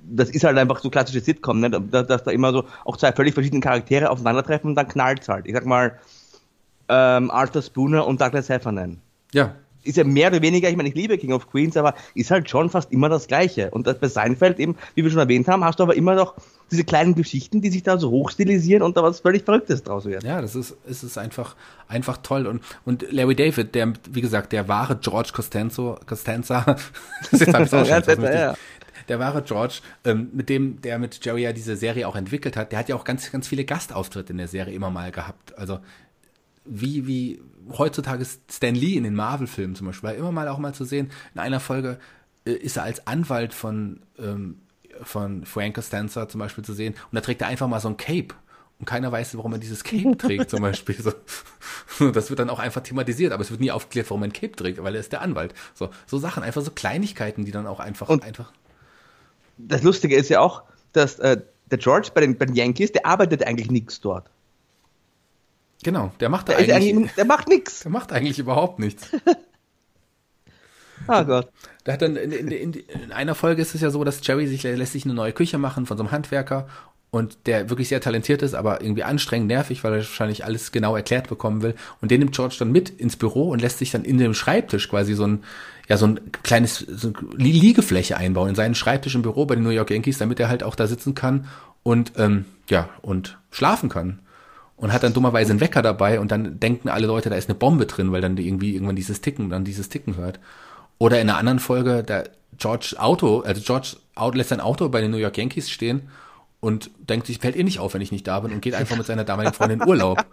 das ist halt einfach so klassische Sitcom, ne? dass, dass da immer so auch zwei völlig verschiedene Charaktere aufeinandertreffen und dann knallt's halt. Ich sag mal ähm, Arthur Spooner und Douglas Heffernan. Ja, ist ja mehr oder weniger, ich meine, ich liebe King of Queens, aber ist halt schon fast immer das Gleiche. Und bei Seinfeld eben, wie wir schon erwähnt haben, hast du aber immer noch diese kleinen Geschichten, die sich da so hochstilisieren und da was völlig Verrücktes draus wird. Ja, das ist, es ist einfach, einfach toll. Und, und Larry David, der, wie gesagt, der wahre George Costanzo, Costanza, [LAUGHS] das ist jetzt [LAUGHS] ja. der wahre George, ähm, mit dem, der mit Jerry ja diese Serie auch entwickelt hat, der hat ja auch ganz, ganz viele Gastauftritte in der Serie immer mal gehabt. Also, wie, wie heutzutage Stan Lee in den Marvel-Filmen zum Beispiel, war immer mal auch mal zu sehen, in einer Folge äh, ist er als Anwalt von, ähm, von Frank Costanza zum Beispiel zu sehen und da trägt er einfach mal so ein Cape und keiner weiß, warum er dieses Cape [LAUGHS] trägt zum Beispiel. So. Das wird dann auch einfach thematisiert, aber es wird nie aufgeklärt, warum er ein Cape trägt, weil er ist der Anwalt. So, so Sachen, einfach so Kleinigkeiten, die dann auch einfach, und einfach. Das Lustige ist ja auch, dass äh, der George bei den, bei den Yankees, der arbeitet eigentlich nichts dort. Genau, der macht da eigentlich, eigentlich, Der macht nichts. Der macht eigentlich überhaupt nichts. oh [LAUGHS] Gott. Da hat dann in, in, in, in, einer Folge ist es ja so, dass Jerry sich lässt sich eine neue Küche machen von so einem Handwerker und der wirklich sehr talentiert ist, aber irgendwie anstrengend nervig, weil er wahrscheinlich alles genau erklärt bekommen will. Und den nimmt George dann mit ins Büro und lässt sich dann in dem Schreibtisch quasi so ein, ja, so ein kleines so eine Liegefläche einbauen in seinen Schreibtisch im Büro bei den New York Yankees, damit er halt auch da sitzen kann und ähm, ja und schlafen kann und hat dann dummerweise einen Wecker dabei und dann denken alle Leute, da ist eine Bombe drin, weil dann irgendwie irgendwann dieses Ticken, dann dieses Ticken hört. Oder in einer anderen Folge, der George Auto, also George lässt sein Auto bei den New York Yankees stehen und denkt sich, fällt eh nicht auf, wenn ich nicht da bin und geht einfach mit seiner damaligen Freundin in Urlaub.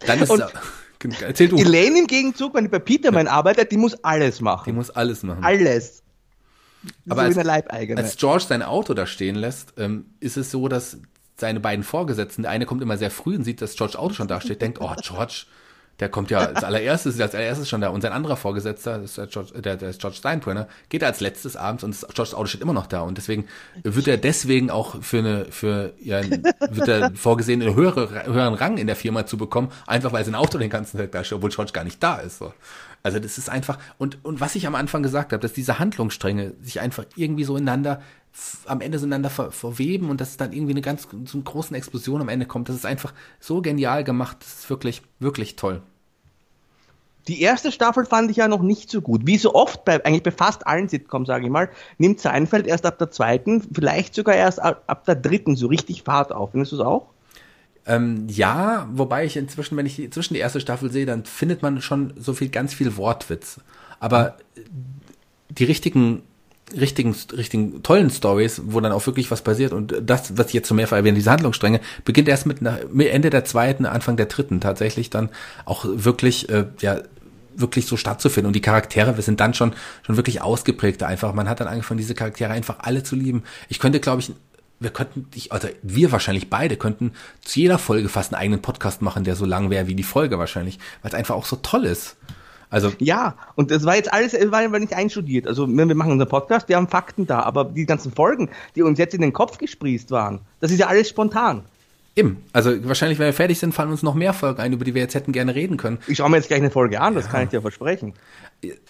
Dann ist und [LAUGHS] erzähl du. Elaine im Gegenzug, wenn die bei Peterman arbeitet, die muss alles machen. Die muss alles machen. Alles. Aber so als, als, George sein Auto da stehen lässt, ähm, ist es so, dass seine beiden Vorgesetzten, der eine kommt immer sehr früh und sieht, dass George Auto schon da steht, denkt, oh, George, der kommt ja als allererstes, als allererstes schon da. Und sein anderer Vorgesetzter, das ist der George, der, der ist George Steinbrenner, geht als letztes abends und George's Auto steht immer noch da. Und deswegen wird er deswegen auch für eine, für, ja, wird er vorgesehen, einen höhere, höheren Rang in der Firma zu bekommen, einfach weil sein Auto den ganzen Tag da steht, obwohl George gar nicht da ist. So. Also das ist einfach, und, und was ich am Anfang gesagt habe, dass diese Handlungsstränge sich einfach irgendwie so ineinander am Ende ineinander ver verweben und dass es dann irgendwie eine ganz so eine großen Explosion am Ende kommt. Das ist einfach so genial gemacht. Das ist wirklich, wirklich toll. Die erste Staffel fand ich ja noch nicht so gut. Wie so oft bei, eigentlich bei fast allen Sitcoms, sage ich mal, nimmt Seinfeld erst ab der zweiten, vielleicht sogar erst ab, ab der dritten so richtig Fahrt auf. Findest du es auch? Ähm, ja, wobei ich inzwischen, wenn ich die, zwischen die erste Staffel sehe, dann findet man schon so viel, ganz viel Wortwitz. Aber die richtigen richtigen, richtigen tollen Stories, wo dann auch wirklich was passiert. Und das, was ich jetzt so mehrfach erwähne, diese Handlungsstränge, beginnt erst mit nach, Ende der zweiten, Anfang der dritten tatsächlich dann auch wirklich, äh, ja, wirklich so stattzufinden. Und die Charaktere, wir sind dann schon, schon wirklich ausgeprägter einfach. Man hat dann angefangen, diese Charaktere einfach alle zu lieben. Ich könnte, glaube ich, wir könnten, ich, also wir wahrscheinlich beide könnten zu jeder Folge fast einen eigenen Podcast machen, der so lang wäre wie die Folge wahrscheinlich, weil es einfach auch so toll ist. Also ja, und das war jetzt alles, war nicht einstudiert. Also wir machen unseren Podcast, wir haben Fakten da, aber die ganzen Folgen, die uns jetzt in den Kopf gesprießt waren, das ist ja alles spontan. Eben. Also wahrscheinlich, wenn wir fertig sind, fallen uns noch mehr Folgen ein, über die wir jetzt hätten gerne reden können. Ich schaue mir jetzt gleich eine Folge an, das ja. kann ich dir versprechen.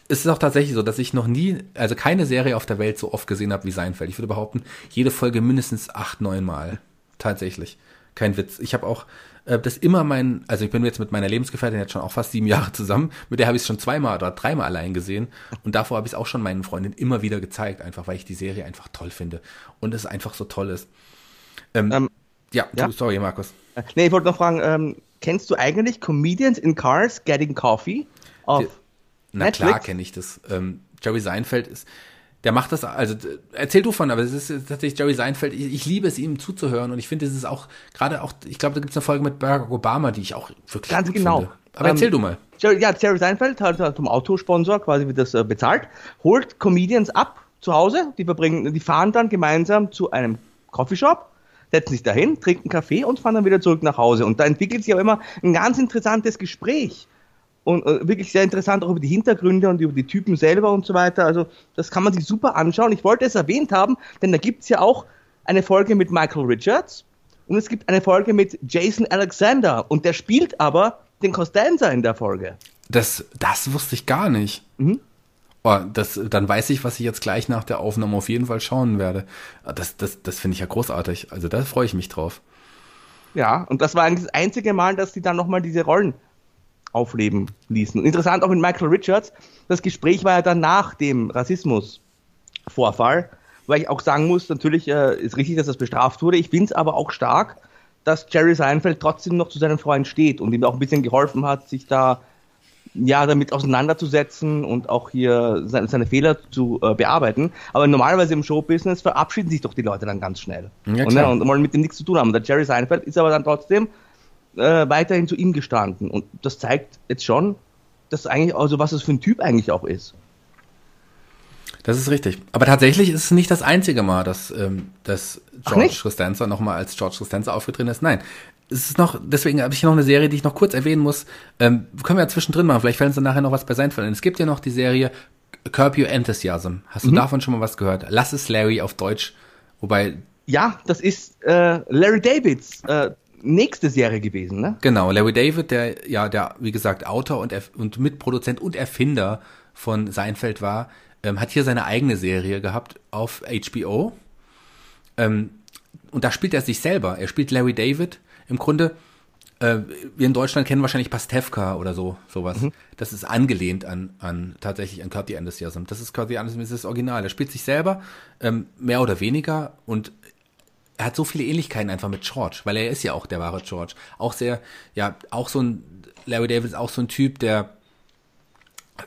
Es ist auch tatsächlich so, dass ich noch nie, also keine Serie auf der Welt so oft gesehen habe wie Seinfeld. Ich würde behaupten, jede Folge mindestens acht, neun Mal. Tatsächlich. Kein Witz. Ich habe auch äh, das immer mein, also ich bin jetzt mit meiner Lebensgefährtin jetzt schon auch fast sieben [LAUGHS] Jahre zusammen, mit der habe ich es schon zweimal oder dreimal allein gesehen und davor habe ich es auch schon meinen Freundinnen immer wieder gezeigt, einfach weil ich die Serie einfach toll finde und es einfach so toll ist. Ähm, ähm, ja, ja, du, sorry, Markus. Äh, nee, ich wollte noch fragen, ähm, kennst du eigentlich Comedians in Cars Getting Coffee auf die, Na Netflix? klar kenne ich das. Ähm, Jerry Seinfeld ist, der macht das, also erzähl du von, aber es ist tatsächlich Jerry Seinfeld, ich, ich liebe es, ihm zuzuhören und ich finde, es ist auch gerade auch, ich glaube, da gibt es eine Folge mit Barack Obama, die ich auch wirklich Ganz genau. Finde. Aber ähm, erzähl du mal. Jerry, ja, Jerry Seinfeld hat, zum Autosponsor quasi wird das äh, bezahlt, holt Comedians ab zu Hause, die verbringen, die fahren dann gemeinsam zu einem Coffeeshop, setzen sich dahin, trinken Kaffee und fahren dann wieder zurück nach Hause. Und da entwickelt sich auch immer ein ganz interessantes Gespräch und äh, wirklich sehr interessant auch über die Hintergründe und über die Typen selber und so weiter. Also das kann man sich super anschauen. Ich wollte es erwähnt haben, denn da gibt es ja auch eine Folge mit Michael Richards und es gibt eine Folge mit Jason Alexander und der spielt aber den Costanza in der Folge. Das, das wusste ich gar nicht. Mhm. Oh, das, dann weiß ich, was ich jetzt gleich nach der Aufnahme auf jeden Fall schauen werde. Das, das, das finde ich ja großartig. Also da freue ich mich drauf. Ja, und das war eigentlich das einzige Mal, dass sie dann nochmal diese Rollen aufleben ließen. Und interessant auch mit Michael Richards, das Gespräch war ja dann nach dem Rassismusvorfall, weil ich auch sagen muss, natürlich äh, ist richtig, dass das bestraft wurde. Ich finde es aber auch stark, dass Jerry Seinfeld trotzdem noch zu seinem Freund steht und ihm auch ein bisschen geholfen hat, sich da ja, damit auseinanderzusetzen und auch hier seine, seine Fehler zu äh, bearbeiten. Aber normalerweise im Showbusiness verabschieden sich doch die Leute dann ganz schnell. Ja, und, ne, und, wollen mit dem nichts zu tun haben. Der Jerry Seinfeld ist aber dann trotzdem äh, weiterhin zu ihm gestanden. Und das zeigt jetzt schon, dass eigentlich, also was es für ein Typ eigentlich auch ist. Das ist richtig. Aber tatsächlich ist es nicht das einzige Mal, dass, ähm, dass George Costanza nochmal als George Costanza aufgetreten ist. Nein. Es ist noch, deswegen habe ich noch eine Serie, die ich noch kurz erwähnen muss. Ähm, können wir ja zwischendrin machen. Vielleicht fällt uns dann nachher noch was bei sein Es gibt ja noch die Serie Curb Your Enthusiasm. Hast du mhm. davon schon mal was gehört? Lass es Larry auf Deutsch. Wobei. Ja, das ist äh, Larry Davids äh, nächste Serie gewesen, ne? Genau, Larry David, der ja, der, wie gesagt, Autor und, und Mitproduzent und Erfinder von Seinfeld war, ähm, hat hier seine eigene Serie gehabt auf HBO. Ähm, und da spielt er sich selber. Er spielt Larry David. Im Grunde, äh, wir in Deutschland kennen wahrscheinlich Pastewka oder so, sowas. Mhm. Das ist angelehnt an, an tatsächlich an Kurt the Enthusiasm. Das ist Kurt the Enthusiasm, das ist das Original. Er spielt sich selber, ähm, mehr oder weniger, und er hat so viele Ähnlichkeiten einfach mit George, weil er ist ja auch der wahre George. Auch sehr, ja, auch so ein, Larry David ist auch so ein Typ, der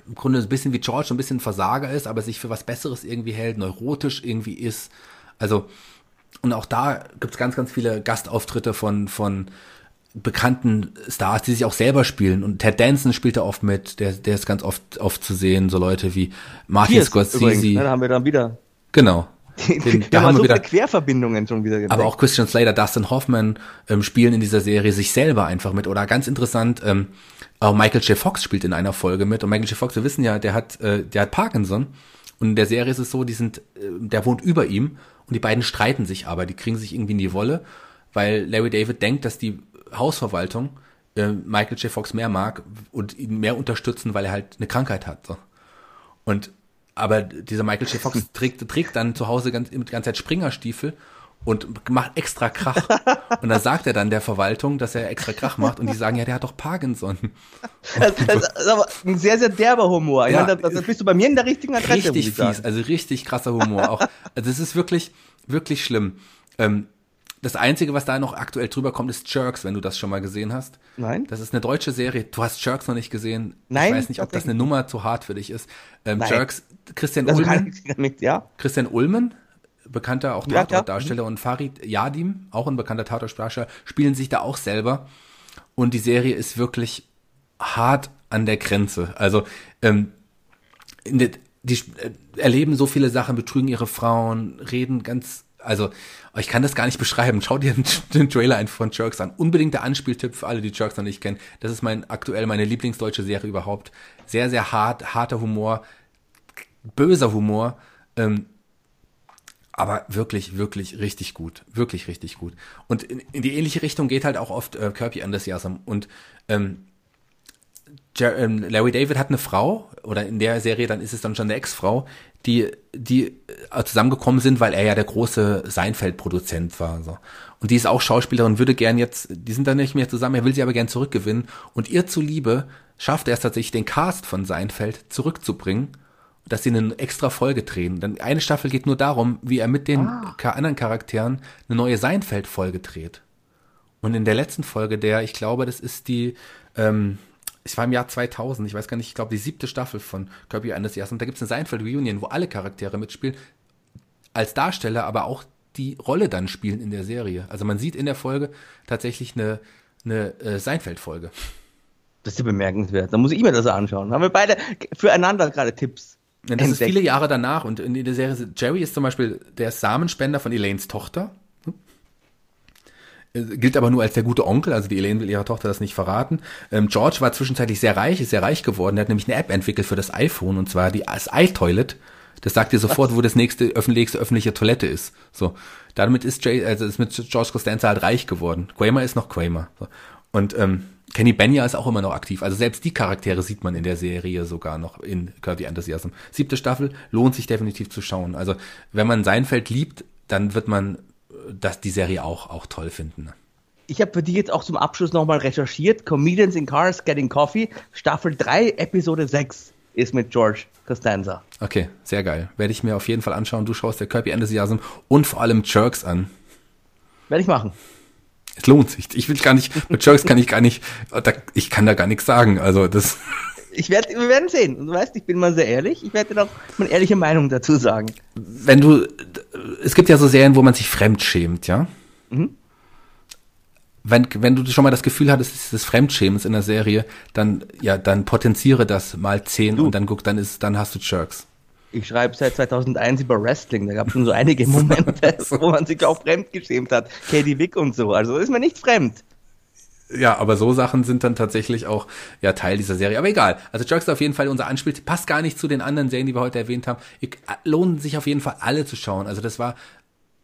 im Grunde ein bisschen wie George, so ein bisschen Versager ist, aber sich für was Besseres irgendwie hält, neurotisch irgendwie ist. Also, und auch da gibt's ganz, ganz viele Gastauftritte von, von bekannten Stars, die sich auch selber spielen. Und Ted Danson spielt da oft mit, der, der ist ganz oft, oft zu sehen, so Leute wie Martin Scorsese. Übrigens, ne, da haben wir dann wieder. Genau. [LAUGHS] Den, da haben wir so wieder Querverbindungen schon wieder gedacht. Aber auch Christian Slater, Dustin Hoffman ähm, spielen in dieser Serie sich selber einfach mit. Oder ganz interessant, ähm, auch Michael J. Fox spielt in einer Folge mit. Und Michael J. Fox, wir wissen ja, der hat, äh, der hat Parkinson. Und in der Serie ist es so, die sind, äh, der wohnt über ihm und die beiden streiten sich aber, die kriegen sich irgendwie in die Wolle, weil Larry David denkt, dass die Hausverwaltung äh, Michael J. Fox mehr mag und ihn mehr unterstützen, weil er halt eine Krankheit hat. So. Und aber dieser Michael J. Fox [LAUGHS] trägt, trägt dann zu Hause ganz, die ganze Zeit Springerstiefel und macht extra Krach. Und dann sagt er dann der Verwaltung, dass er extra Krach macht und die sagen, ja, der hat doch Parkinson. [LAUGHS] Das, das ist aber ein sehr, sehr derber Humor. Ja, meine, das, das bist du bei mir in der richtigen Adresse. Richtig fies, also richtig krasser Humor. Auch, also es ist wirklich, wirklich schlimm. Ähm, das Einzige, was da noch aktuell drüber kommt, ist Jerks, wenn du das schon mal gesehen hast. Nein. Das ist eine deutsche Serie. Du hast Jerks noch nicht gesehen. Nein. Ich weiß nicht, ob das eine Nummer zu hart für dich ist. Ähm, Nein. Jerks, Christian also Ulmen. Damit, [LAUGHS] ja. Christian Ulmen, bekannter auch Tatortdarsteller, ja, und Farid Yadim, auch ein bekannter Tatortdarsteller, spielen sich da auch selber. Und die Serie ist wirklich hart an der Grenze. Also, ähm, der, die äh, erleben so viele Sachen, betrügen ihre Frauen, reden ganz also ich kann das gar nicht beschreiben. Schau dir [LAUGHS] den, Trailer von Jerks an. Unbedingt der Anspieltipp für alle, die Jerks noch nicht kennen. Das ist mein aktuell meine Lieblingsdeutsche Serie überhaupt. Sehr, sehr hart, harter Humor, böser Humor, ähm, aber wirklich, wirklich richtig gut. Wirklich richtig gut. Und in, in die ähnliche Richtung geht halt auch oft äh, Kirby Andersjasam. Und ähm, Larry David hat eine Frau, oder in der Serie dann ist es dann schon eine Ex-Frau, die, die äh, zusammengekommen sind, weil er ja der große Seinfeld-Produzent war. So. Und die ist auch Schauspielerin, würde gern jetzt, die sind dann nicht mehr zusammen, er will sie aber gern zurückgewinnen. Und ihr zuliebe schafft er es tatsächlich, den Cast von Seinfeld zurückzubringen, dass sie eine extra Folge drehen. Dann eine Staffel geht nur darum, wie er mit den ah. anderen Charakteren eine neue Seinfeld-Folge dreht. Und in der letzten Folge, der, ich glaube, das ist die, ähm, es war im Jahr 2000, ich weiß gar nicht, ich glaube die siebte Staffel von Kirby eines Jahres und da gibt es eine Seinfeld Reunion, wo alle Charaktere mitspielen, als Darsteller, aber auch die Rolle dann spielen in der Serie. Also man sieht in der Folge tatsächlich eine, eine äh, Seinfeld-Folge. Das ist ja bemerkenswert. Da muss ich mir das anschauen. Haben wir beide füreinander gerade Tipps. Ja, das entdeckt. ist viele Jahre danach und in der Serie, Jerry ist zum Beispiel der Samenspender von Elaines Tochter gilt aber nur als der gute Onkel, also die Elaine will ihrer Tochter das nicht verraten. Ähm, George war zwischenzeitlich sehr reich, ist sehr reich geworden. Er hat nämlich eine App entwickelt für das iPhone und zwar die, das iToilet. Das sagt dir sofort, wo das nächste öffentlichste öffentliche Toilette ist. So, damit ist Jay, also ist mit George Costanza halt reich geworden. Kramer ist noch Kramer. So. Und ähm, Kenny Benya ist auch immer noch aktiv. Also selbst die Charaktere sieht man in der Serie sogar noch in Curdy Enthusiasm. Siebte Staffel lohnt sich definitiv zu schauen. Also wenn man Seinfeld liebt, dann wird man das die Serie auch, auch toll finden. Ne? Ich habe für dich jetzt auch zum Abschluss nochmal recherchiert. Comedians in Cars Getting Coffee, Staffel 3, Episode 6 ist mit George Costanza. Okay, sehr geil. Werde ich mir auf jeden Fall anschauen. Du schaust der Kirby Enthusiasm und vor allem Jerks an. Werde ich machen. Es lohnt sich. Ich will gar nicht, mit Jerks kann ich gar nicht, ich kann da gar nichts sagen. Also das. Ich werde, wir werden sehen. Und du weißt, ich bin mal sehr ehrlich. Ich werde dir auch meine ehrliche Meinung dazu sagen. Wenn du, es gibt ja so Serien, wo man sich fremd schämt, ja? Mhm. Wenn, wenn du schon mal das Gefühl hattest, des Fremdschämens in der Serie, dann, ja, dann potenziere das mal zehn und dann guck, dann ist, dann hast du Jerks. Ich schreibe seit 2001 über Wrestling. Da gab es schon so einige [LAUGHS] Momente, [LAUGHS] wo man sich auch fremd geschämt hat. Katie Wick und so. Also ist mir nicht fremd. Ja, aber so Sachen sind dann tatsächlich auch ja Teil dieser Serie. Aber egal. Also Jerks ist auf jeden Fall unser Anspiel. Passt gar nicht zu den anderen Serien, die wir heute erwähnt haben. Ich, äh, lohnen sich auf jeden Fall alle zu schauen. Also das war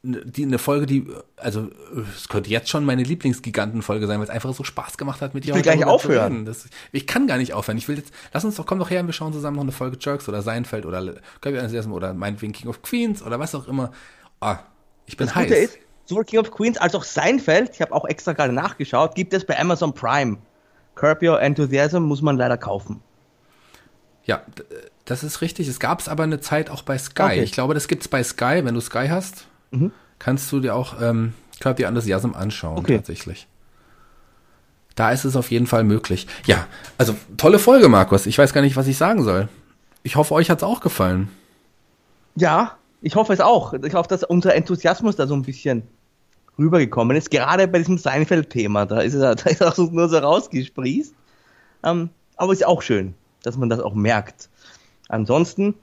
die eine Folge, die, also es könnte jetzt schon meine Lieblingsgigantenfolge sein, weil es einfach so Spaß gemacht hat mit dir. Ich will gleich aufhören. Das, ich kann gar nicht aufhören. Ich will jetzt, lass uns doch, komm doch her und wir schauen zusammen noch eine Folge Jerks oder Seinfeld oder oder meinetwegen King of Queens oder was auch immer. Ah, ich bin das heiß. Sowohl King of Queens als auch Seinfeld, ich habe auch extra gerade nachgeschaut, gibt es bei Amazon Prime. Curb Your Enthusiasm muss man leider kaufen. Ja, das ist richtig. Es gab es aber eine Zeit auch bei Sky. Okay. Ich glaube, das gibt es bei Sky, wenn du Sky hast mhm. kannst du dir auch ähm, Curb the Enthusiasm anschauen, okay. tatsächlich. Da ist es auf jeden Fall möglich. Ja, also tolle Folge, Markus. Ich weiß gar nicht, was ich sagen soll. Ich hoffe, euch hat es auch gefallen. Ja, ich hoffe es auch. Ich hoffe, dass unser Enthusiasmus da so ein bisschen rübergekommen ist. Gerade bei diesem Seinfeld-Thema. Da ist er [LAUGHS] da ist auch nur so rausgesprießt. Ähm, aber ist auch schön, dass man das auch merkt. Ansonsten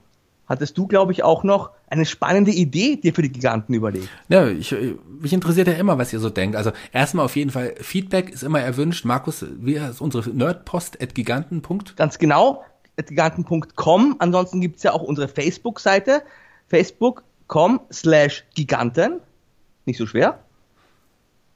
hattest du, glaube ich, auch noch eine spannende Idee dir für die Giganten überlegt. Ja, ich, mich interessiert ja immer, was ihr so denkt. Also erstmal auf jeden Fall, Feedback ist immer erwünscht. Markus, wie ist unsere Nerdpost at giganten. Ganz genau, at giganten.com. Ansonsten gibt's ja auch unsere Facebook-Seite, facebook.com slash giganten. Nicht so schwer.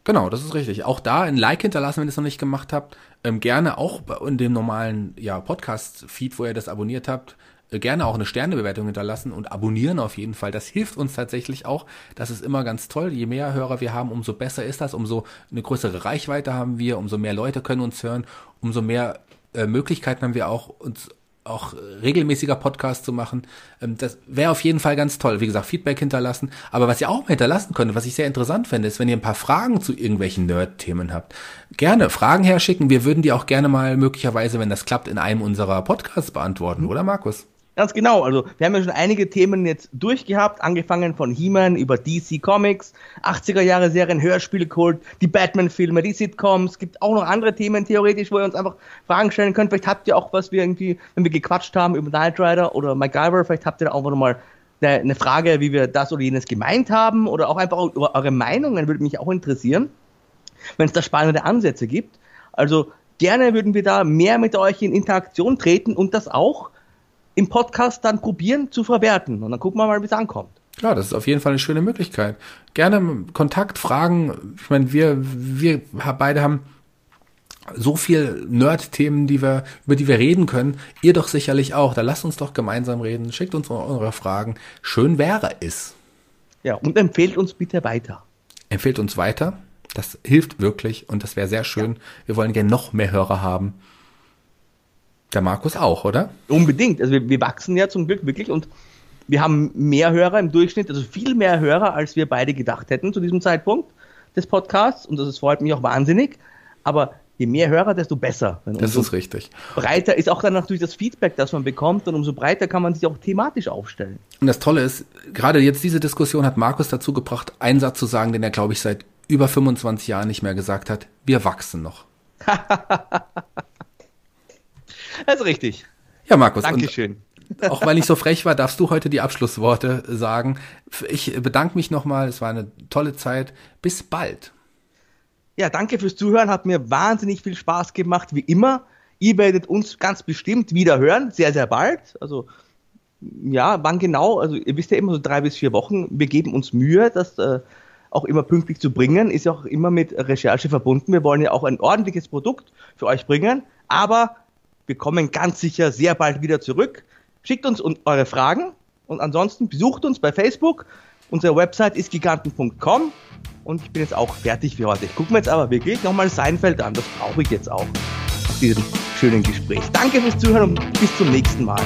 Genau, das ist richtig. Auch da ein Like hinterlassen, wenn ihr es noch nicht gemacht habt. Ähm, gerne auch in dem normalen ja, Podcast-Feed, wo ihr das abonniert habt gerne auch eine Sternebewertung hinterlassen und abonnieren auf jeden Fall. Das hilft uns tatsächlich auch. Das ist immer ganz toll. Je mehr Hörer wir haben, umso besser ist das, umso eine größere Reichweite haben wir, umso mehr Leute können uns hören, umso mehr äh, Möglichkeiten haben wir auch, uns auch regelmäßiger Podcast zu machen. Ähm, das wäre auf jeden Fall ganz toll. Wie gesagt, Feedback hinterlassen. Aber was ihr auch hinterlassen könnt, was ich sehr interessant finde, ist, wenn ihr ein paar Fragen zu irgendwelchen Nerd-Themen habt, gerne Fragen herschicken. Wir würden die auch gerne mal möglicherweise, wenn das klappt, in einem unserer Podcasts beantworten, oder Markus? Ganz genau, also wir haben ja schon einige Themen jetzt durchgehabt, angefangen von He-Man über DC Comics, 80er Jahre Serien, Hörspiele geholt, die Batman-Filme, die Sitcoms, gibt auch noch andere Themen theoretisch, wo ihr uns einfach Fragen stellen könnt. Vielleicht habt ihr auch was wir irgendwie, wenn wir gequatscht haben über Knight Rider oder MacGyver, vielleicht habt ihr da auch noch mal eine, eine Frage, wie wir das oder jenes gemeint haben oder auch einfach über eure Meinungen, würde mich auch interessieren, wenn es da spannende Ansätze gibt. Also gerne würden wir da mehr mit euch in Interaktion treten und das auch im Podcast dann probieren zu verwerten. Und dann gucken wir mal, wie es ankommt. Klar, das ist auf jeden Fall eine schöne Möglichkeit. Gerne Kontakt, Fragen. Ich meine, wir, wir beide haben so viel Nerd-Themen, die wir, über die wir reden können. Ihr doch sicherlich auch. Da lasst uns doch gemeinsam reden. Schickt uns eure Fragen. Schön wäre es. Ja, und empfehlt uns bitte weiter. Empfehlt uns weiter. Das hilft wirklich und das wäre sehr schön. Ja. Wir wollen gerne noch mehr Hörer haben. Der Markus auch, oder? Unbedingt. Also wir, wir wachsen ja zum Glück wirklich und wir haben mehr Hörer im Durchschnitt, also viel mehr Hörer, als wir beide gedacht hätten zu diesem Zeitpunkt des Podcasts. Und das freut mich auch wahnsinnig. Aber je mehr Hörer, desto besser. Das ist richtig. Breiter ist auch dann natürlich das Feedback, das man bekommt und umso breiter kann man sich auch thematisch aufstellen. Und das Tolle ist, gerade jetzt diese Diskussion hat Markus dazu gebracht, einen Satz zu sagen, den er, glaube ich, seit über 25 Jahren nicht mehr gesagt hat. Wir wachsen noch. [LAUGHS] Das ist richtig. Ja, Markus. Dankeschön. Auch weil ich so frech war, darfst du heute die Abschlussworte sagen. Ich bedanke mich nochmal. Es war eine tolle Zeit. Bis bald. Ja, danke fürs Zuhören. Hat mir wahnsinnig viel Spaß gemacht, wie immer. Ihr werdet uns ganz bestimmt wieder hören. Sehr, sehr bald. Also, ja, wann genau? Also, ihr wisst ja immer so drei bis vier Wochen. Wir geben uns Mühe, das äh, auch immer pünktlich zu bringen. Ist ja auch immer mit Recherche verbunden. Wir wollen ja auch ein ordentliches Produkt für euch bringen. Aber wir kommen ganz sicher sehr bald wieder zurück. Schickt uns eure Fragen und ansonsten besucht uns bei Facebook. Unsere Website ist giganten.com. und ich bin jetzt auch fertig für heute. Ich gucke mir jetzt aber wirklich nochmal Seinfeld an. Das brauche ich jetzt auch. Nach diesem schönen Gespräch. Danke fürs Zuhören und bis zum nächsten Mal.